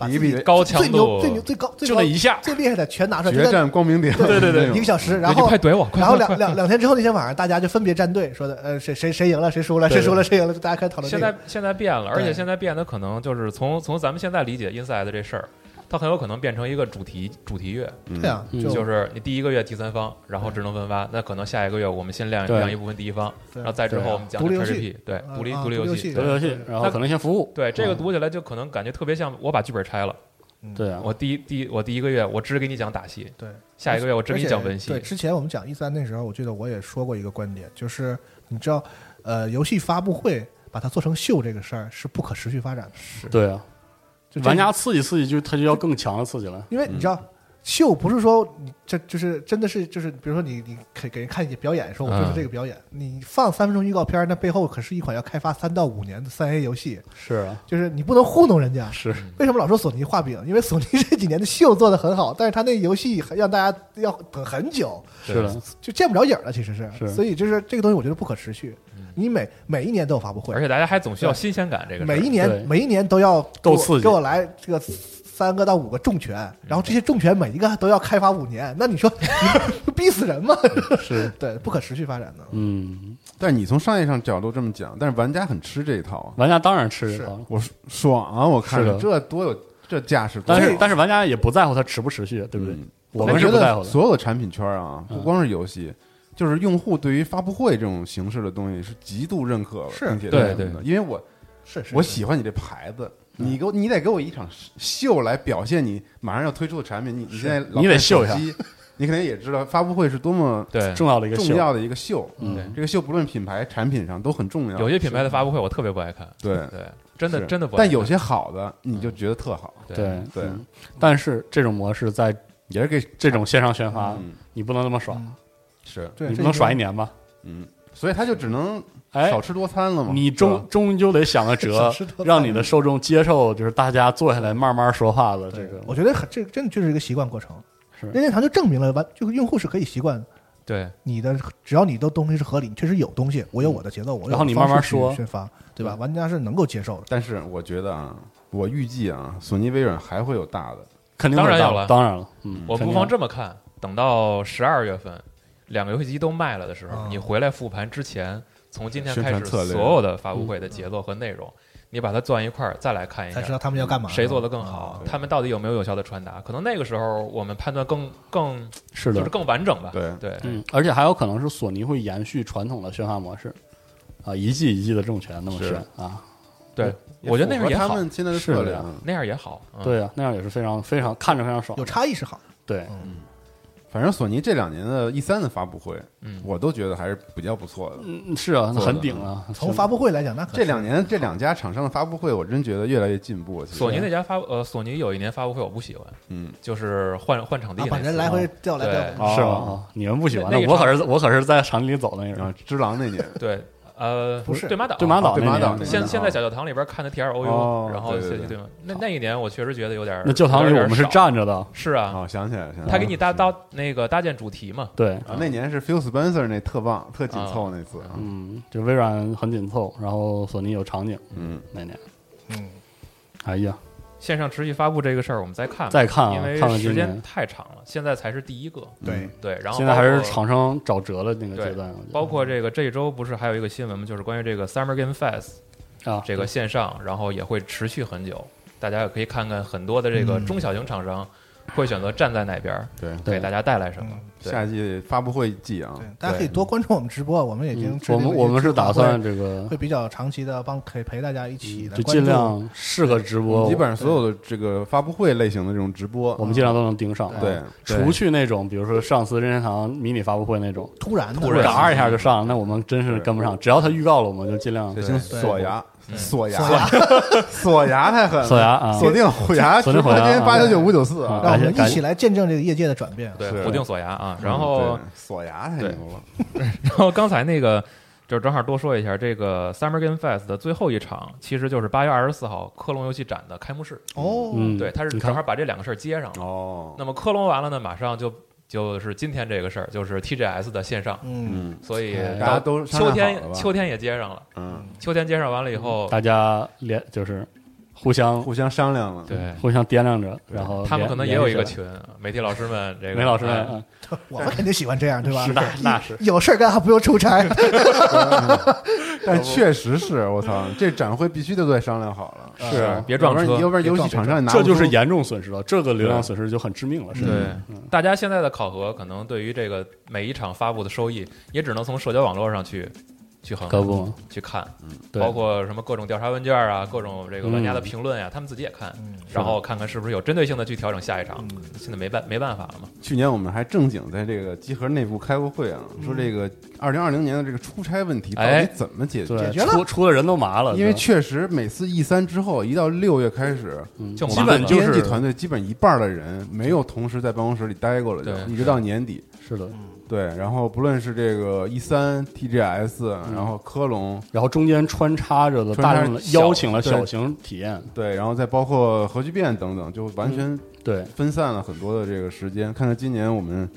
比一比高强最牛、度最牛、最高、最高就那一下最厉害的全拿出来，就决战光明顶，对对对一个小时，然后快怼我，快然后两两两天之后那天晚上，大家就分别站队，说的呃谁谁谁赢了，谁输了，谁输了，谁赢了，大家开始讨论。现在现在变了，而且现在变得可能就是从从咱们现在理解 Inside 这事儿，它很有可能变成一个主题主题乐，对啊，嗯。就就是你第一个月第三方，然后智能分发，那可能下一个月我们先亮对亮一部分第一方，然后再之后我们讲的独立游戏 XGP，对，独立啊独立游戏，独立游戏然后可能先服务。对这个嗯。读起来就可能感觉特别像我把剧本拆了，对啊，我第一第一我第一个月我只给你讲打戏，对，下一个月我只给你讲文戏对，，之前我们讲一三那时候，我记得我也说过一个观点，就是你知道，呃，游戏发布会把它做成秀这个事儿是不可持续发展的。对啊，就这玩家刺激刺激，就他就要更强的刺激了。因为你知道，秀不是说你这就是真的是就是，比如说你你给给人看一表演，说我就是这个表演，你放三分钟预告片，那背后可是一款要开发三到五年的三 A 游戏，是啊，就是你不能糊弄人家。是。为什么老说索尼画饼？因为索尼这几年的秀做的很好，但是他那游戏还让大家要等很久，是的，就见不着影儿了。其实是，是。所以就是这个东西，我觉得不可持续。你每每一年都有发布会。而，且大家还总需要新鲜感，这个每一年每一年都要给我够刺激。给我来这个三个到五个重拳，然后这些重拳每一个都要开发五年，那你说 你逼死人吗？是，对，不可持续发展的。嗯，但是你从商业上角度这么讲，但是玩家很吃这一套啊，玩家当然吃这套，我爽啊！我看着这多有这架势，但是但是玩家也不在乎它持不持续，对不对？嗯我们是觉不在乎的。得所有的产品圈啊，嗯不光是游戏，就是用户对于发布会这种形式的东西是极度认可的，是并且对认同的。因为我是是，我喜欢你这牌子，你给我你得给我一场秀来表现你马上要推出的产品。你你现在老你得秀一机，你肯定也知道发布会是多么对。重要的一个秀，重要的一个秀。嗯，这个秀不论品牌、产品上都很重要。有些品牌的发布会我特别不爱看，对，对，真的真的不爱看。但有些好的你就觉得特好，对。对。对嗯。但是这种模式在也是给这种线上宣发，嗯。你不能那么耍，是。对，你不能耍一。年吧？嗯，所以他就只能哎少，吃多餐了嘛。你终终究得想个辙 让你的受众接受，就是大家坐下来慢慢说话的这个。我觉得很这真的就是一个习惯过程。是任天堂就证明了完，就是用户是可以习惯对你的，只要你的东西是合理，你确实有东西，我有我的节奏，我有然后你慢慢说宣发，对吧？玩家是能够接受的。但是我觉得啊，我预计啊，索尼、微软还会有大的。肯定会大当然有了当然了，嗯，我不妨这么看，等到十二月份，两个游戏机都卖了的时候，啊你回来复盘之前，从今天开始所有的发布会的节奏和内容，你把它攥一块儿再来看一才知道下。他们要干嘛，谁做的更啊好？他们到底有没有有效的传达？可能那个时候我们判断更更是的就是，更完整吧。对对，嗯，而且还有可能是索尼会延续传统的宣发模式，啊，一季一季的重拳那么是宣啊，对，我觉得那样符合他也好，们现在的策略。那样也好。嗯对啊，那样也是非常非常看着非常爽有，差异是好。对，反正索尼这两年的 E 三的发布会，嗯我都觉得还是比较不错的。嗯，是啊，那很顶啊，从发布会来讲，那可这两年这两家厂商的发布会，我真觉得越来越进步。索尼那家发呃，索尼有一年发布会我不喜欢，嗯，就是换换场地把人来回调来调去。哦是吗？啊你们不喜欢，那那我可是我可是在场地里走的那个人，只狼那年，对，呃，不是。对马岛，对马岛对马岛现现在小教堂里边看的 T R O 哦 U，然后对对？那那一年我确实觉得有点，那教堂里我们是站着的，是啊，哦，想起来了，想起来。了他给你搭搭那个搭建主题嘛，对，啊，那年是 Phil Spencer 那特棒、特紧凑那次。啊，嗯，就微软很紧凑，然后索尼有场景，嗯，那年，嗯，哎呀，线上持续发布这个事儿，我们再看，再看啊因为时间太长了，现在才是第一个。对，对，然后现在还是厂商找辙的那个阶段，包括这个这一周不是还有一个新闻吗？就是关于这个 Summer Game Fest 啊，这个线上，然后也会持续很久，大家也可以看看很多的这个嗯。中小型厂商会选择站在哪边对。给大家带来什么。对。夏季发布会季啊。对，，大家可以多关注我们直播，我们已经我们我们是打算这个会比较长期的帮陪陪大家一起的就尽量适合直播，基本上所有的这个发布会类型的这种直播，我们尽量都能盯上。对除去那种比如说上次任天堂迷你发布会那种，突然突然嘎一下就上了，那我们真是跟不上。只要他预告了，我们就尽量锁牙，嗯锁牙，锁牙。太狠了，锁牙啊，锁定虎牙，锁定虎牙直播间啊。八九九五九四让我们一起来见证这个业界的转变。对，锁定锁牙啊。然嗯后对，锁牙太牛了，然后刚才那个就是正好多说一下，这个 Summer Game Fest 的最后一场其实就是八月二十四号科隆游戏展的开幕式。哦，嗯，对，他是正好把这两个事儿接上了。哦，那么科隆完了呢，马上就就是今天这个事儿，就是 TGS 的线上，嗯，嗯。所以哎大家都秋天秋天也接上了，嗯，秋天接上完了以后，大家连就是互相互相商量了，对。互相掂量着，然后他们可能也有一个群，媒体老师们这个来梅老师们 我们肯定喜欢这样，对吧？是的那是。有事儿干还不用出差。但 确实是我操，这展会必须得再商量好了，是。啊别撞车。要不然游戏厂商也拿这就是严重损失了，这个流量损失就很致命了，是对。嗯，大家现在的考核可能对于这个每一场发布的收益，也只能从社交网络上去去衡量、可不嘛？去看，对。包括什么各种调查问卷啊，各种这个玩家的嗯。评论呀，他们自己也看，嗯然后看看是不是有针对性的去调整下一场。嗯。现在没办没办法了嘛，去年我们还正经在这个集合内部开过会啊，嗯。说这个二零二零年的这个出差问题到哎底怎么解决？对，解决了出出的人都麻了，因为确实每次 E 三之后，一到六月开始，基本就编辑是。团队基本一半的人没有同时在办公室里待过了，就对。一直到年底。是的，对，然后不论是这个 E 三、TGS，然后科隆，然后中间穿插着的大量的邀请了小型体验，对，然后再包括核聚变等等，就完全对，分散了很多的这个时间。看看今年我们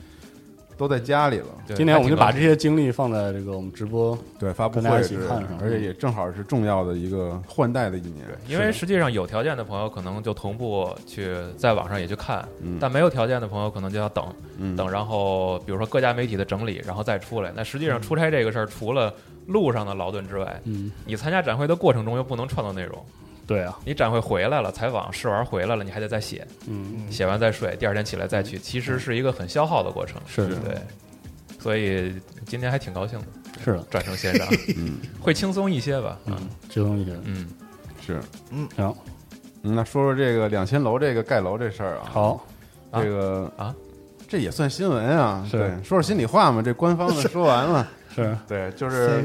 都在家里了，今年我们就把这些精力放在这个我们直播，对，发布会一起看上而且也正好是重要的一个换代的一年。对，因为实际上有条件的朋友可能就同步去在网上也去看，嗯但没有条件的朋友可能就要等嗯，等，然后比如说各家媒体的整理，然后再出来。那实际上出差这个事儿，除了路上的劳顿之外，嗯，你参加展会的过程中又不能创造内容。对啊，你展会回来了，采访试玩回来了，你还得再写，嗯，写完再睡，第二天起来再去，其实是一个很消耗的过程。是。的，对，所以今天还挺高兴的，是的，转成线上 嗯。会轻松一些吧？嗯，轻松一些，嗯，是，嗯。行，嗯，那说说这个两千楼这个盖楼这事儿啊，，好，这个啊，这也算新闻啊。对，说说心里话嘛，这官方的 说完了，是。对，就 Say 是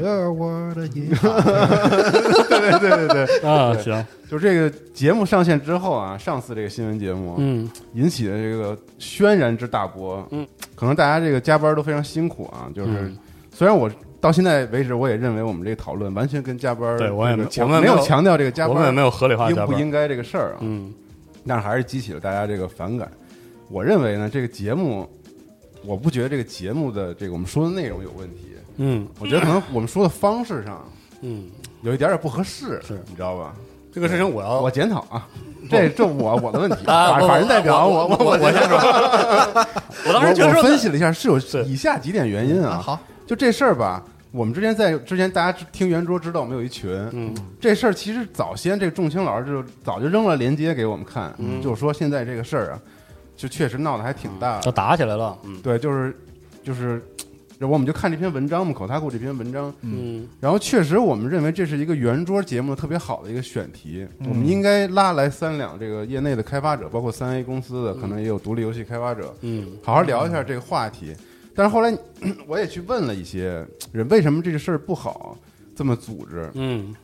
对对对对，啊，行，就这个节目上线之后啊，上次这个新闻节目嗯，引起的这个轩然之大波，嗯，可能大家这个加班都非常辛苦啊，就是嗯。虽然我。到现在为止，我也认为我们这个讨论完全跟加班对我也我们没有强调这个加我们也班没有合理化，应不应该这个事儿啊，嗯，但是还是激起了大家这个反感。我认为呢，这个节目，我不觉得这个节目的这个我们说的内容有问题，嗯我觉得可能我们说的方式上嗯，有一点点不合适，是。你知道吧？这个事情我要我检讨啊，这这我我的问题，法法人代表我我我我先说，我当时觉得说分析了一下，是有以下几点原因啊。啊好，就这事儿吧，我们之前在之前大家听圆桌知道我们有一群，嗯。这事儿其实早先这个仲青老师就早就扔了链接给我们看，嗯。就是说现在这个事儿啊，就确实闹得还挺大的。要。打起来了，嗯。对，就是就是，我们就看这篇文章嘛，口塔库这篇文章，嗯。然后确实我们认为这是一个圆桌节目特别好的一个选题，嗯。我们应该拉来三两这个业内的开发者，包括三 A 公司的，可能也有独立游戏开发者，嗯。好好聊一下这个话题。但是后来 我也去问了一些人，为什么这个事儿不好这么组织？嗯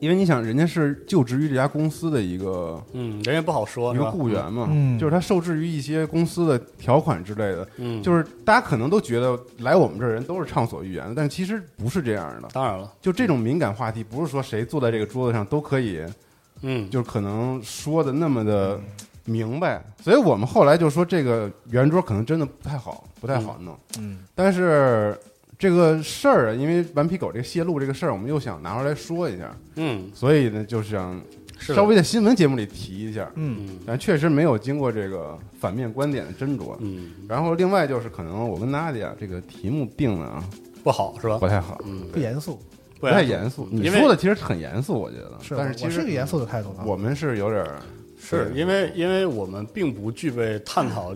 因为你想，人家是就职于这家公司的一个嗯，人也不好说，一个？雇员嘛，嗯就是他受制于一些公司的条款之类的，嗯，就是大家可能都觉得来我们这儿人都是畅所欲言的，但其实不是这样的。当然了，就这种敏感话题，不是说谁坐在这个桌子上都可以，嗯，就是可能说的那么的明白。所以我们后来就说，这个圆桌可能真的不太好，不太好弄。嗯但是这个事儿啊，因为顽皮狗这个泄露这个事儿，我们又想拿出来说一下，嗯，所以呢，就想是想稍微在新闻节目里提一下，嗯，嗯但确实没有经过这个反面观点的斟酌。嗯。然后另外就是可能我跟娜迪啊这个题目定的啊不好是吧？不？太好，嗯，不严肃，不太严肃。你说的其实很严肃，我觉得，是但是其实我是个严肃的态度啊。我们是有点儿是因为因为我们并不具备探讨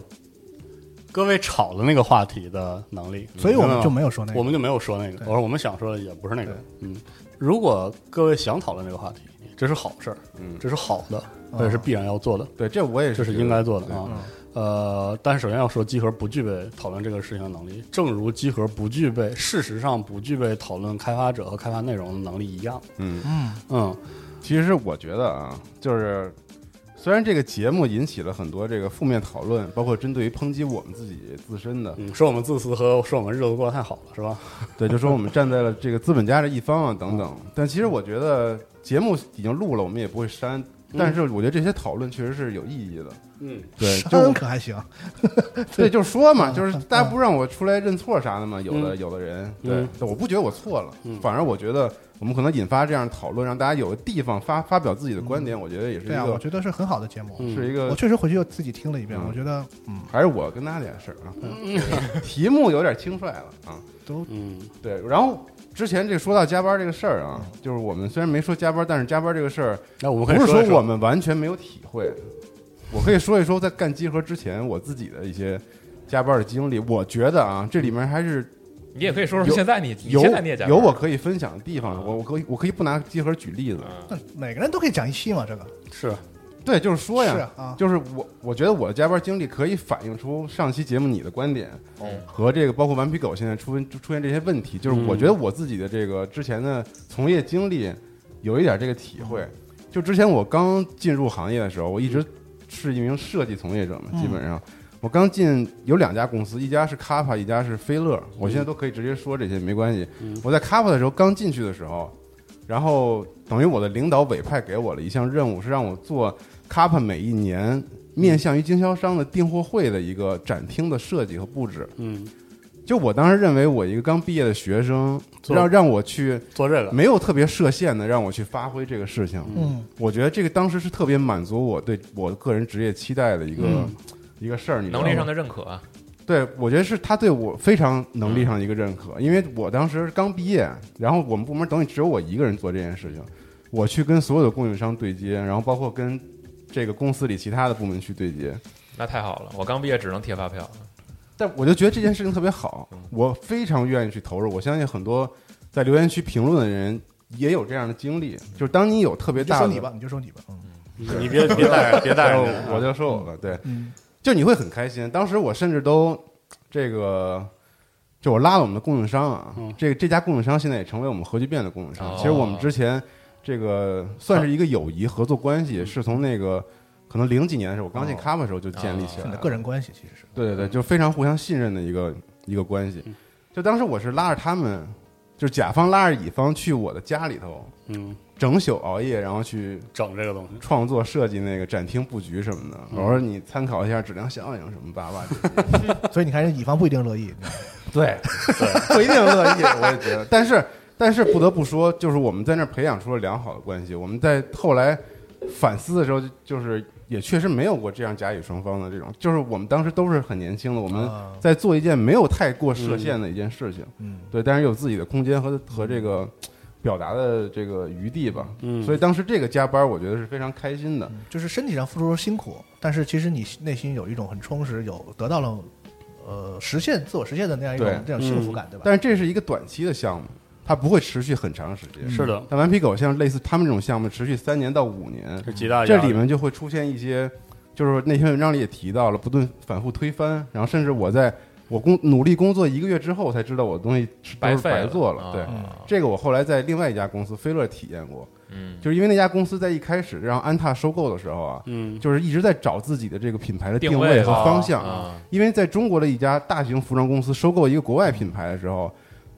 各位吵的那个话题的能力，所以我们就没没有说那个。我们就没有说那个。对。我说我们想说的也不是那个。嗯，如果各位想讨论这个话题，这是好事儿，嗯。这是好的，这是必然要做的，对，这我也这是应该做的啊。嗯。呃，但是首先要说，集合不具备讨论这个事情的能力，正如集合不具备，事实上不具备讨论开发者和开发内容的能力一样。嗯，嗯，嗯，其实我觉得啊，就是虽然这个节目引起了很多这个负面讨论，包括针对于抨击我们自己自身的，嗯，说我们自私和说我们日子过得太好了，是吧？对，就说我们站在了这个资本家这一方啊等等。但其实我觉得节目已经录了，我们也不会删。但是我觉得这些讨论确实是有意义的。嗯，对，就山可还行，对，就是说嘛，就是大家不让我出来认错啥的嘛。有的嗯。有的人，对嗯，我不觉得我错了嗯，反而我觉得我们可能引发这样的讨论，让大家有个地方发发表自己的观点，我觉得也是一对啊，我觉得是很好的节目。嗯。是一个我确实回去又自己听了一遍，嗯。我觉得嗯，还是我跟大家点事儿啊。对 题目有点轻率了啊。都嗯。对，然后之前这个说到加班这个事儿啊，就是我们虽然没说加班，但是加班这个事儿那我们可以不是说我们完全没有体会。我可以说一说在干集合之前我自己的一些加班的经历。我觉得啊，这里面还是你也可以说说有现在你你有现在你也加班有我可以分享的地方。我我可以我可以不拿集合举例子，每个人都可以讲一期嘛，这个是对，就是说呀，是啊，就是我我觉得我的加班经历可以反映出上期节目你的观点，嗯和这个包括顽皮狗现在出出现这些问题，就是嗯。我觉得我自己的这个之前的从业经历有一点这个体会。就之前我刚进入行业的时候，我一直是一名设计从业者嘛，嗯基本上。我刚进有两家公司，一家是 Kappa，一家是飞乐，我现在都可以直接说这些没关系嗯。我在 Kappa 的时候刚进去的时候，然后等于我的领导委派给我了一项任务，是让我做 Kappa 每一年面向于经销商的订货会的一个展厅的设计和布置。嗯。就我当时认为，我一个刚毕业的学生，让让我去做这个。没有特别设限的让我去发挥这个事情，嗯。我觉得这个当时是特别满足我对我个人职业期待的一个、嗯。一个事儿。你知道吗？能力上的认可啊，对，我觉得是他对我非常能力上的一个认可，因为我当时刚毕业，然后我们部门等于只有我一个人做这件事情，我去跟所有的供应商对接，然后包括跟这个公司里其他的部门去对接。那太好了。我刚毕业只能贴发票，但我就觉得这件事情特别好，我非常愿意去投入。我相信很多在留言区评论的人也有这样的经历，就是当你有特别大的，你就说你吧，你就说你吧，嗯你别别带别带我就说我吧，对，嗯就你会很开心。当时我甚至都这个，就我拉了我们的供应商啊，嗯这个这家供应商现在也成为我们核聚变的供应商。哦其实我们之前这个算是一个友谊合作关系，是从那个可能零几年的时候，我刚进哦 Kappa 的时候就建立起来的个人关系其实是对对对，就非常互相信任的一个一个关系。就当时我是拉着他们，就是甲方拉着乙方去我的家里头嗯，整宿熬夜，然后去整这个东西，创作设计那个展厅布局什么的。嗯我说你参考一下质量效应什么叭叭这些。所以你看，乙方不一定乐意。对对，不一定乐意，我也觉得。但是但是不得不说，就是我们在那儿培养出了良好的关系。我们在后来反思的时候，就是也确实没有过这样甲乙双方的这种，就是我们当时都是很年轻的，我们啊在做一件没有太过设限的一件事情。嗯，对，但是有自己的空间和和这个表达的这个余地吧。嗯，所以当时这个加班，我觉得是非常开心的。就是身体上付出了辛苦，但是其实你内心有一种很充实，有得到了呃实现自我实现的那样一种对这种幸福感，对吧？但是这是一个短期的项目，它不会持续很长时间。是的，但顽皮狗像类似他们这种项目，持续三年到五年，是极大这里面就会出现一些，就是那篇文章里也提到了，不断反复推翻，然后甚至我在我工努力工作一个月之后，才知道我的东西是都是白费白做了。对，啊这个我后来在另外一家公司飞乐体验过，嗯，就是因为那家公司在一开始让安踏收购的时候啊，嗯，就是一直在找自己的这个品牌的定位和方向。啊，因为在中国的一家大型服装公司收购一个国外品牌的时候，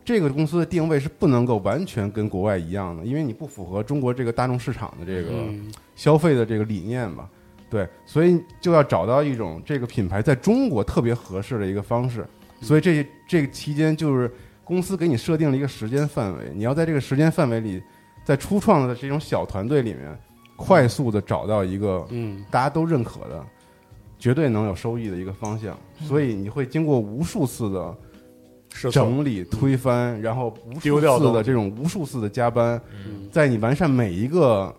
这个公司的定位是不能够完全跟国外一样的，因为你不符合中国这个大众市场的这个嗯。消费的这个理念吧。对，所以就要找到一种这个品牌在中国特别合适的一个方式。所以这这个期间就是公司给你设定了一个时间范围，你要在这个时间范围里，在初创的这种小团队里面快速的找到一个嗯。大家都认可的、绝对能有收益的一个方向，所以你会经过无数次的是整理、推翻，然后无数次的这种无数次的加班，嗯在你完善每一个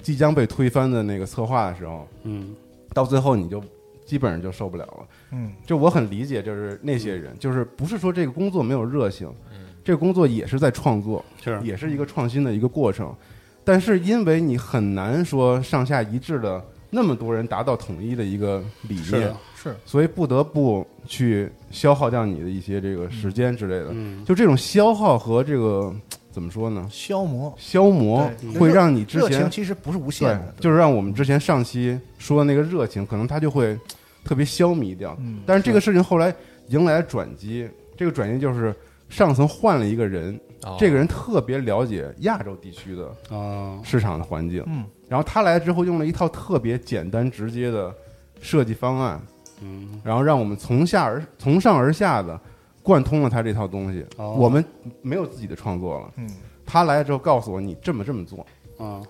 即将被推翻的那个策划的时候，嗯到最后你就基本上就受不了了。嗯就我很理解，就是那些人，就是不是说这个工作没有热情，嗯这个工作也是在创作，是也是一个创新的一个过程。但是因为你很难说上下一致的那么多人达到统一的一个理念所以不得不去消耗掉你的一些这个时间之类的。嗯。就这种消耗和这个 怎么说呢？消磨。消磨会让你之前热情其实不是无限的，，就是让我们之前上期说的那个热情，可能它就会特别消弭掉。嗯但是这个事情后来迎来了转机，这个转机就是上层换了一个人，哦。这个人特别了解亚洲地区的啊市场的环境，嗯。然后他来之后用了一套特别简单直接的设计方案，嗯。然后让我们从下而从上而下的贯通了他这套东西。哦。我们没有自己的创作了，嗯。他来了之后告诉我你这么这么做，啊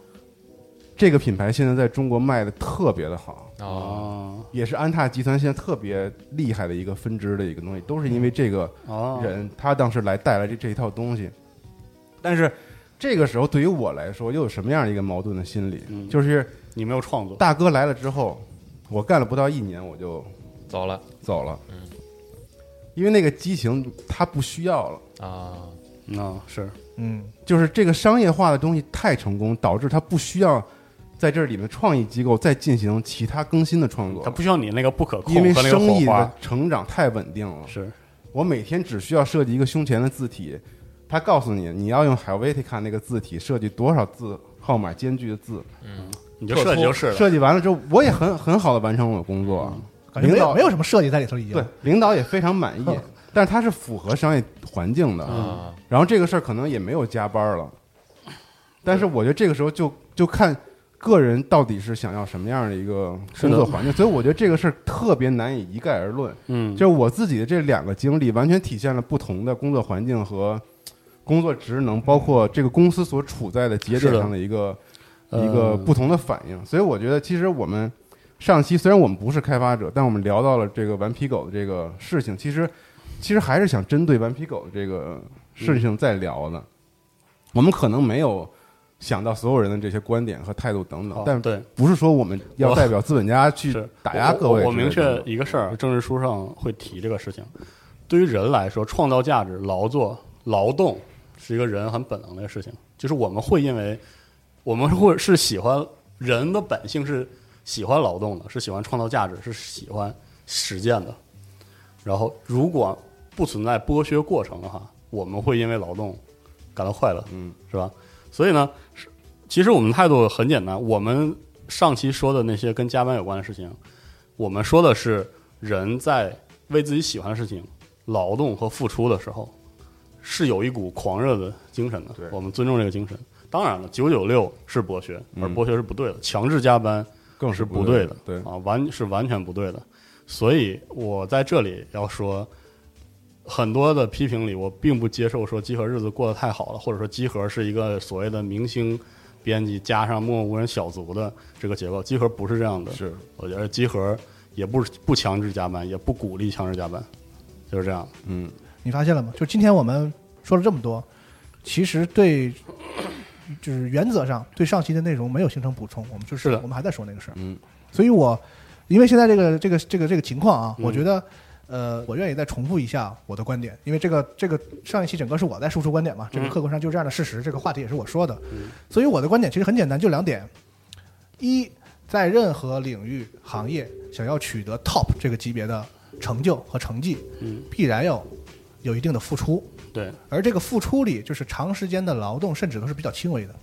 这个品牌现在在中国卖的特别的好。哦，啊也是安踏集团现在特别厉害的一个分支的一个东西，都是因为这个啊人他当时来带来这这一套东西。但是这个时候对于我来说，又有什么样一个矛盾的心理？嗯。就是你没有创作。大哥来了之后，我干了不到一年我就走了。走了，嗯。因为那个激情他不需要了。啊，啊是。嗯。就是这个商业化的东西太成功，导致他不需要在这里面创意机构再进行其他更新的创作。他，不需要你那个不可控因为和那个生意的火花成长太稳定了。是。我每天只需要设计一个胸前的字体，他告诉你你要用 Helvetica 那个字体设计多少字号码间距的字，嗯你就设计就是了。设计完了之后，我也很很好的完成我的工作，感觉没领导有没有什么设计在里头已经。对领导也非常满意，但是它是符合商业环境的，啊然后这个事儿可能也没有加班了，但是我觉得这个时候就就看个人到底是想要什么样的一个工作环境，所以我觉得这个事儿特别难以一概而论。嗯。就是我自己的这两个经历，完全体现了不同的工作环境和工作职能，包括这个公司所处在的节点上的一个呃一个不同的反应。所以我觉得，其实我们上期虽然我们不是开发者，但我们聊到了这个顽皮狗的这个事情，其实其实还是想针对顽皮狗的这个事情再聊的。我们可能没有想到所有人的这些观点和态度等等好，但对不是说我们要代表资本家去打压各位我我我明确一个事儿，政治书上会提这个事情。对于人来说，创造价值、劳作、劳动是一个人很本能的事情。就是我们会因为我们会是喜欢人的本性是喜欢劳动的，是喜欢创造价值，是喜欢实践的。然后，如果不存在剥削过程的话，我们会因为劳动感到快乐，嗯，是吧？所以呢，是其实我们态度很简单，我们上期说的那些跟加班有关的事情，我们说的是人在为自己喜欢的事情劳动和付出的时候，是有一股狂热的精神的。我们尊重这个精神。当然了，九九六是剥削，而嗯剥削是不对的，强制加班更是不的对的，。对，啊，完是完全不对的。所以我在这里要说，很多的批评里，我并不接受说集合日子过得太好了，或者说集合是一个所谓的明星编辑加上默默无人小卒的这个结构。集合不是这样的，是我觉得集合也不不强制加班，也不鼓励强制加班，就是这样。嗯，你发现了吗？就今天我们说了这么多，其实对，就是原则上对上期的内容没有形成补充，我们就是的。我们还在说那个事儿。嗯，所以我因为现在这个这个这个这个情况啊，嗯。我觉得呃，我愿意再重复一下我的观点，因为这个这个上一期整个是我在输出观点嘛，这个嗯。客观上就是这样的事实，这个话题也是我说的，嗯。所以我的观点其实很简单，就两点：一，在任何领域行业想要取得 top 这个级别的成就和成绩，嗯，必然要有一定的付出，对，而这个付出里就是长时间的劳动，甚至都是比较轻微的。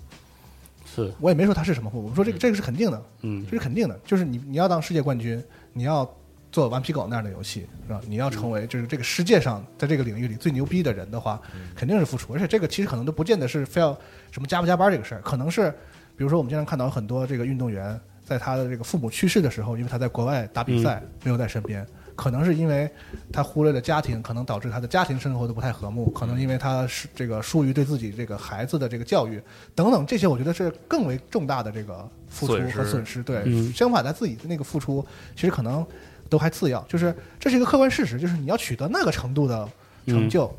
是，我也没说它是什么付出，我们说这个这个是肯定的，嗯。这是肯定的，就是你你要当世界冠军，你要做顽皮狗那样的游戏，是吧？你要成为就是这个世界上在这个领域里最牛逼的人的话，肯定是付出，而且这个其实可能都不见得是非要什么加不加班这个事儿，可能是比如说我们经常看到很多这个运动员在他的这个父母去世的时候，因为他在国外打比赛，没有在身边，可能是因为他忽略了家庭，可能导致他的家庭生活的不太和睦，可能因为他是这个疏于对自己这个孩子的这个教育等等这些，我觉得是更为重大的这个付出损失和损失。对，嗯相反他自己的那个付出，其实可能都还次要，就是这是一个客观事实，就是你要取得那个程度的成就，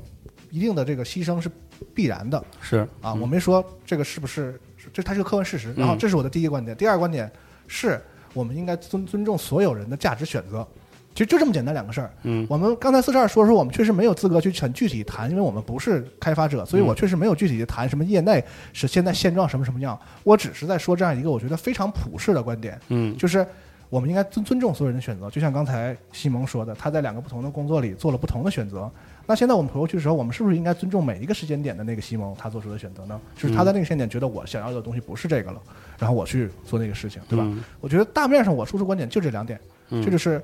一定的这个牺牲是必然的。是啊，我没说这个是不是，这它是个客观事实。然后这是我的第一个观点，第二个观点是我们应该尊尊重所有人的价值选择。其实就这么简单两个事儿。嗯我们刚才四十二说说，我们确实没有资格去很具体谈，因为我们不是开发者，所以我确实没有具体的谈什么业内是现在现状什么什么样。我只是在说这样一个我觉得非常普世的观点，嗯就是我们应该尊尊重所有人的选择。就像刚才西蒙说的，他在两个不同的工作里做了不同的选择。那现在我们回过去的时候，我们是不是应该尊重每一个时间点的那个西蒙他做出的选择呢？就是他在那个时间点觉得我想要的东西不是这个了，然后我去做那个事情，对吧？嗯我觉得大面上我输出观点就这两点，这就是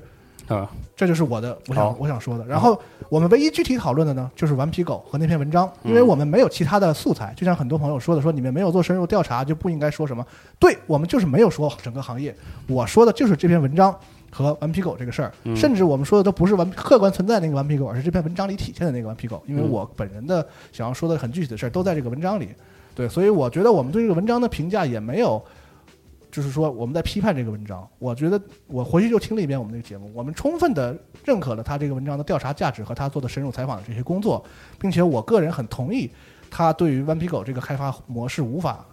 啊这就是我的我想我想说的。然后我们唯一具体讨论的呢，就是顽皮狗和那篇文章，因为我们没有其他的素材。就像很多朋友说的，说你们没有做深入调查，就不应该说什么。对我们就是没有说整个行业，我说的就是这篇文章和顽皮狗这个事儿。甚至我们说的都不是顽客观存在那个顽皮狗，而是这篇文章里体现的那个顽皮狗。因为我本人的想要说的很具体的事儿都在这个文章里。对，所以我觉得我们对这个文章的评价也没有。就是说我们在批判这个文章，我觉得我回去就听了一遍我们这个节目，我们充分的认可了他这个文章的调查价值和他做的深入采访的这些工作，并且我个人很同意他对于顽皮狗这个开发模式无法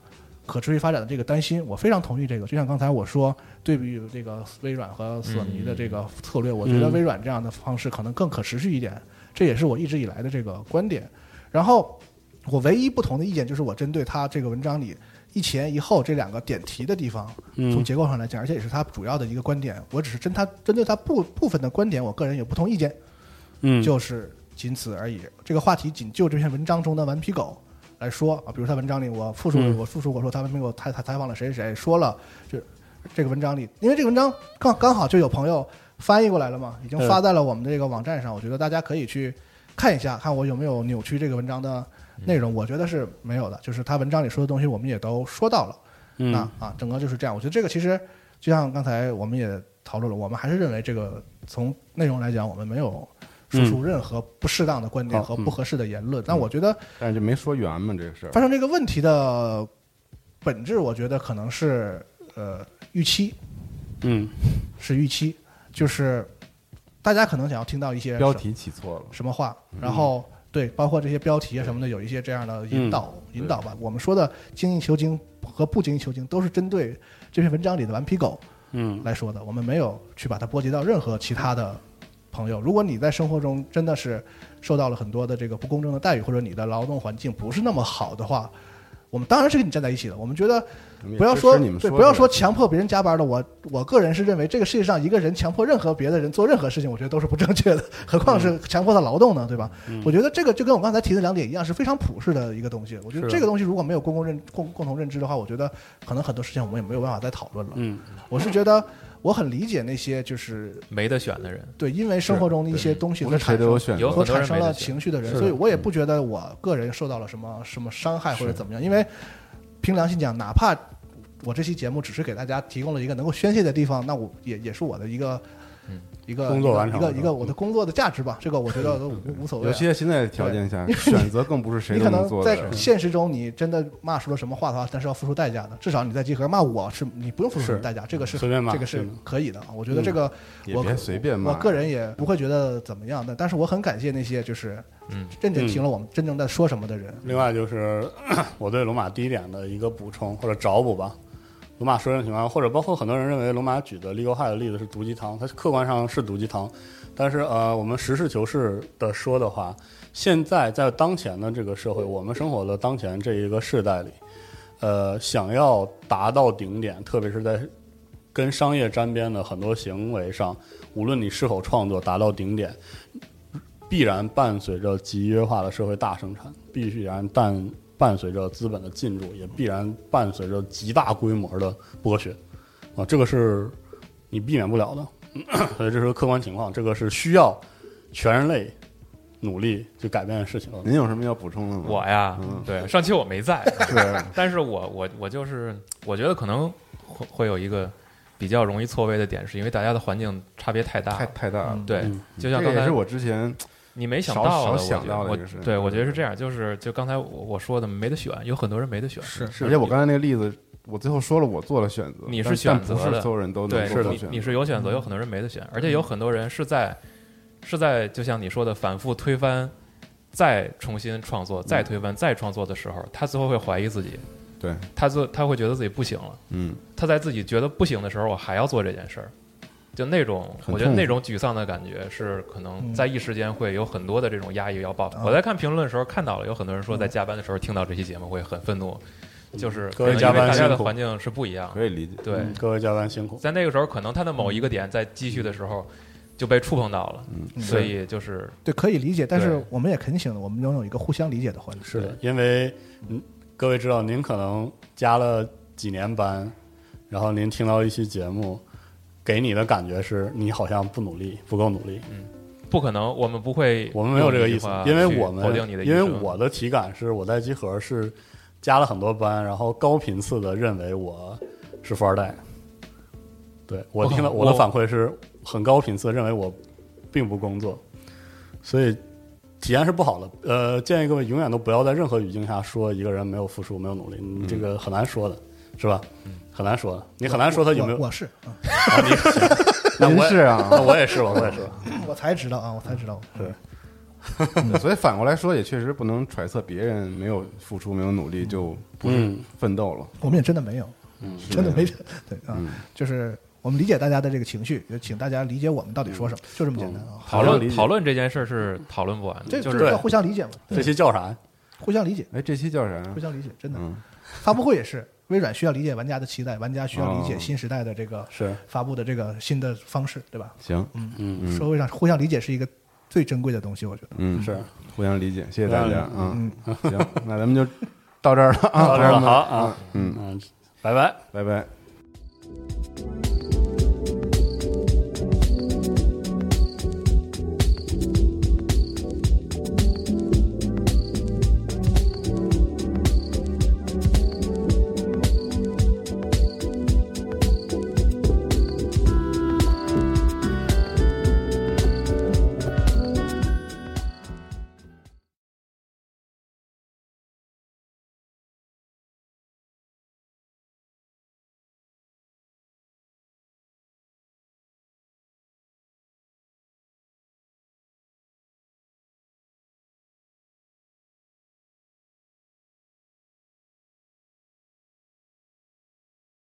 可持续发展的这个担心，我非常同意这个。就像刚才我说，对比这个微软和索尼的这个策略，我觉得微软这样的方式可能更可持续一点，这也是我一直以来的这个观点。然后我唯一不同的意见就是我针对他这个文章里一前一后这两个点题的地方，从嗯结构上来讲，而且也是他主要的一个观点。我只是针他针对他部部分的观点，我个人有不同意见，嗯就是仅此而已。这个话题仅就这篇文章中的顽皮狗来说啊，比如他文章里我复述嗯我复述我说他顽皮狗采采采访了谁谁谁，说了这这个文章里，因为这个文章刚刚好就有朋友翻译过来了嘛，已经发在了我们的这个网站上，我觉得大家可以去看一下，看我有没有扭曲这个文章的内容。我觉得是没有的，就是他文章里说的东西我们也都说到了。那嗯啊，整个就是这样。我觉得这个其实就像刚才我们也讨论了，我们还是认为这个从内容来讲，我们没有说出任何不适当的观点和不合适的言论。但我觉得但是就没说圆嘛这个事儿。发生这个问题的本质，我觉得可能是呃预期，嗯是预期，就是大家可能想要听到一些标题起错了，什么话，然后对，包括这些标题啊什么的，有一些这样的引导、引导吧。我们说的精益求精和不精益求精，都是针对这篇文章里的顽皮狗嗯来说的。我们没有去把它波及到任何其他的朋友。如果你在生活中真的是受到了很多的这个不公正的待遇，或者你的劳动环境不是那么好的话，我们当然是跟你站在一起的。我们觉得不要说对，不要说强迫别人加班的。我我个人是认为，这个世界上一个人强迫任何别的人做任何事情，我觉得都是不正确的，何况嗯是强迫他劳动呢，对吧？我觉得这个就跟我刚才提的两点一样，是非常普世的一个东西。我觉得这个东西如果没有公共认共共同认知的话，我觉得可能很多事情我们也没有办法再讨论了。嗯我是觉得我很理解那些就是没得选的人，对因为生活中的一些东西不是产生和产生了情绪的人，所以我也不觉得我个人受到了什么什么伤害或者怎么样，因为凭良心讲，哪怕我这期节目只是给大家提供了一个能够宣泄的地方，那我也也是我的一个。一个工作完成一个一个我的工作的价值吧，这个我觉得都无无所谓啊。尤其在现在的条件下，选择更不是谁你做的在现实中，你真的骂出了什么话的话，但是要付出代价的。至少你在集合骂我是你不用付出什么代价，这个是随便骂这个是可以的。我觉得这个我别随便骂。我个人也不会觉得怎么样的，但是我很感谢那些就是嗯认真听了我们真正在说什么的人。另外就是 我对龙马第一点的一个补充或者找补吧。龙马说这种情况，或者包括很多人认为龙马举的 Legal High 的例子是毒鸡汤，它客观上是毒鸡汤，但是呃，我们实事求是的说的话，现在在当前的这个社会，我们生活的当前这一个世代里，呃，想要达到顶点，特别是在跟商业沾边的很多行为上，无论你是否创作达到顶点，必然伴随着集约化的社会大生产，必然但伴随着资本的进入，也必然伴随着极大规模的剥削啊，这个是你避免不了的，所以这是个客观情况，这个是需要全人类努力去改变的事情。您有什么要补充的吗？我呀嗯，对，上期我没在，是 但是我我我就是我觉得可能会会有一个比较容易错位的点，是因为大家的环境差别太大太。太大了嗯。对嗯，就像刚才这也是我之前你没想到的，少想我觉得我到的对我觉得是嗯。这样，就是就刚才我我说的没得选，有很多人没得选。是而且我刚才那个例子，我最后说了我做了选择，你是选择的是所有人都能对，做出选择你你是有选择，有很多人没得选，而且有很多人是在是在就像你说的反复推翻，再重新创作，再推翻，再创作的时候，他最后会怀疑自己，对，他做他会觉得自己不行了。嗯，他在自己觉得不行的时候，我还要做这件事儿，就那种，我觉得那种沮丧的感觉是可能嗯。在一时间会有很多的这种压抑要爆我在看评论的时候看到了，有很多人说在加班的时候听到这期节目会很愤怒，就是各位可能因为大家加班辛苦。的环境是不一样。的。可以理解。对，嗯各位加班辛苦。在那个时候，可能他的某一个点在继续的时候就被触碰到了，嗯所以就是对，可以理解，但是我们也恳请，我们拥有一个互相理解的环境。是的，因为嗯，各位知道，您可能加了几年班，然后您听到一期节目，给你的感觉是你好像不努力，不够努力。嗯不可能，我们不会，我们没有这个意思，因为我们因为我的体感是我在集合是加了很多班，然后高频次的认为我是富二代。对我我听到我我的反馈是很高频次认为我并不工作，所以体验是不好的。呃，建议各位永远都不要在任何语境下说一个人没有付出、没有努力，你这个很难说的，是吧？很难说的，你很难说他有没有我。我是，嗯啊 那我也您是啊那我也是吧，我也是吧。我才知道啊，我才知道。是对所以反过来说，也确实不能揣测别人没有付出、没有努力就不是嗯奋斗了。我们也真的没有，嗯真的没对啊嗯，就是我们理解大家的这个情绪，也请大家理解我们到底说什么，就这么简单啊。讨论讨论这件事是讨论不完的，就是对这这叫互相理解嘛，这期叫啥呀？互相理解，哎，这期叫啥？互相理解，真的。嗯，发布会也是，微软需要理解玩家的期待，玩家需要理解哦。新时代的这个是。发布的这个新的方式，对吧？行，嗯。嗯社会上互相理解是一个最珍贵的东西，我觉得。嗯，是。互相理解，谢谢大家。啊。嗯，行，那咱们就到这儿了啊，到这儿了，好啊，嗯，嗯，拜拜。拜拜。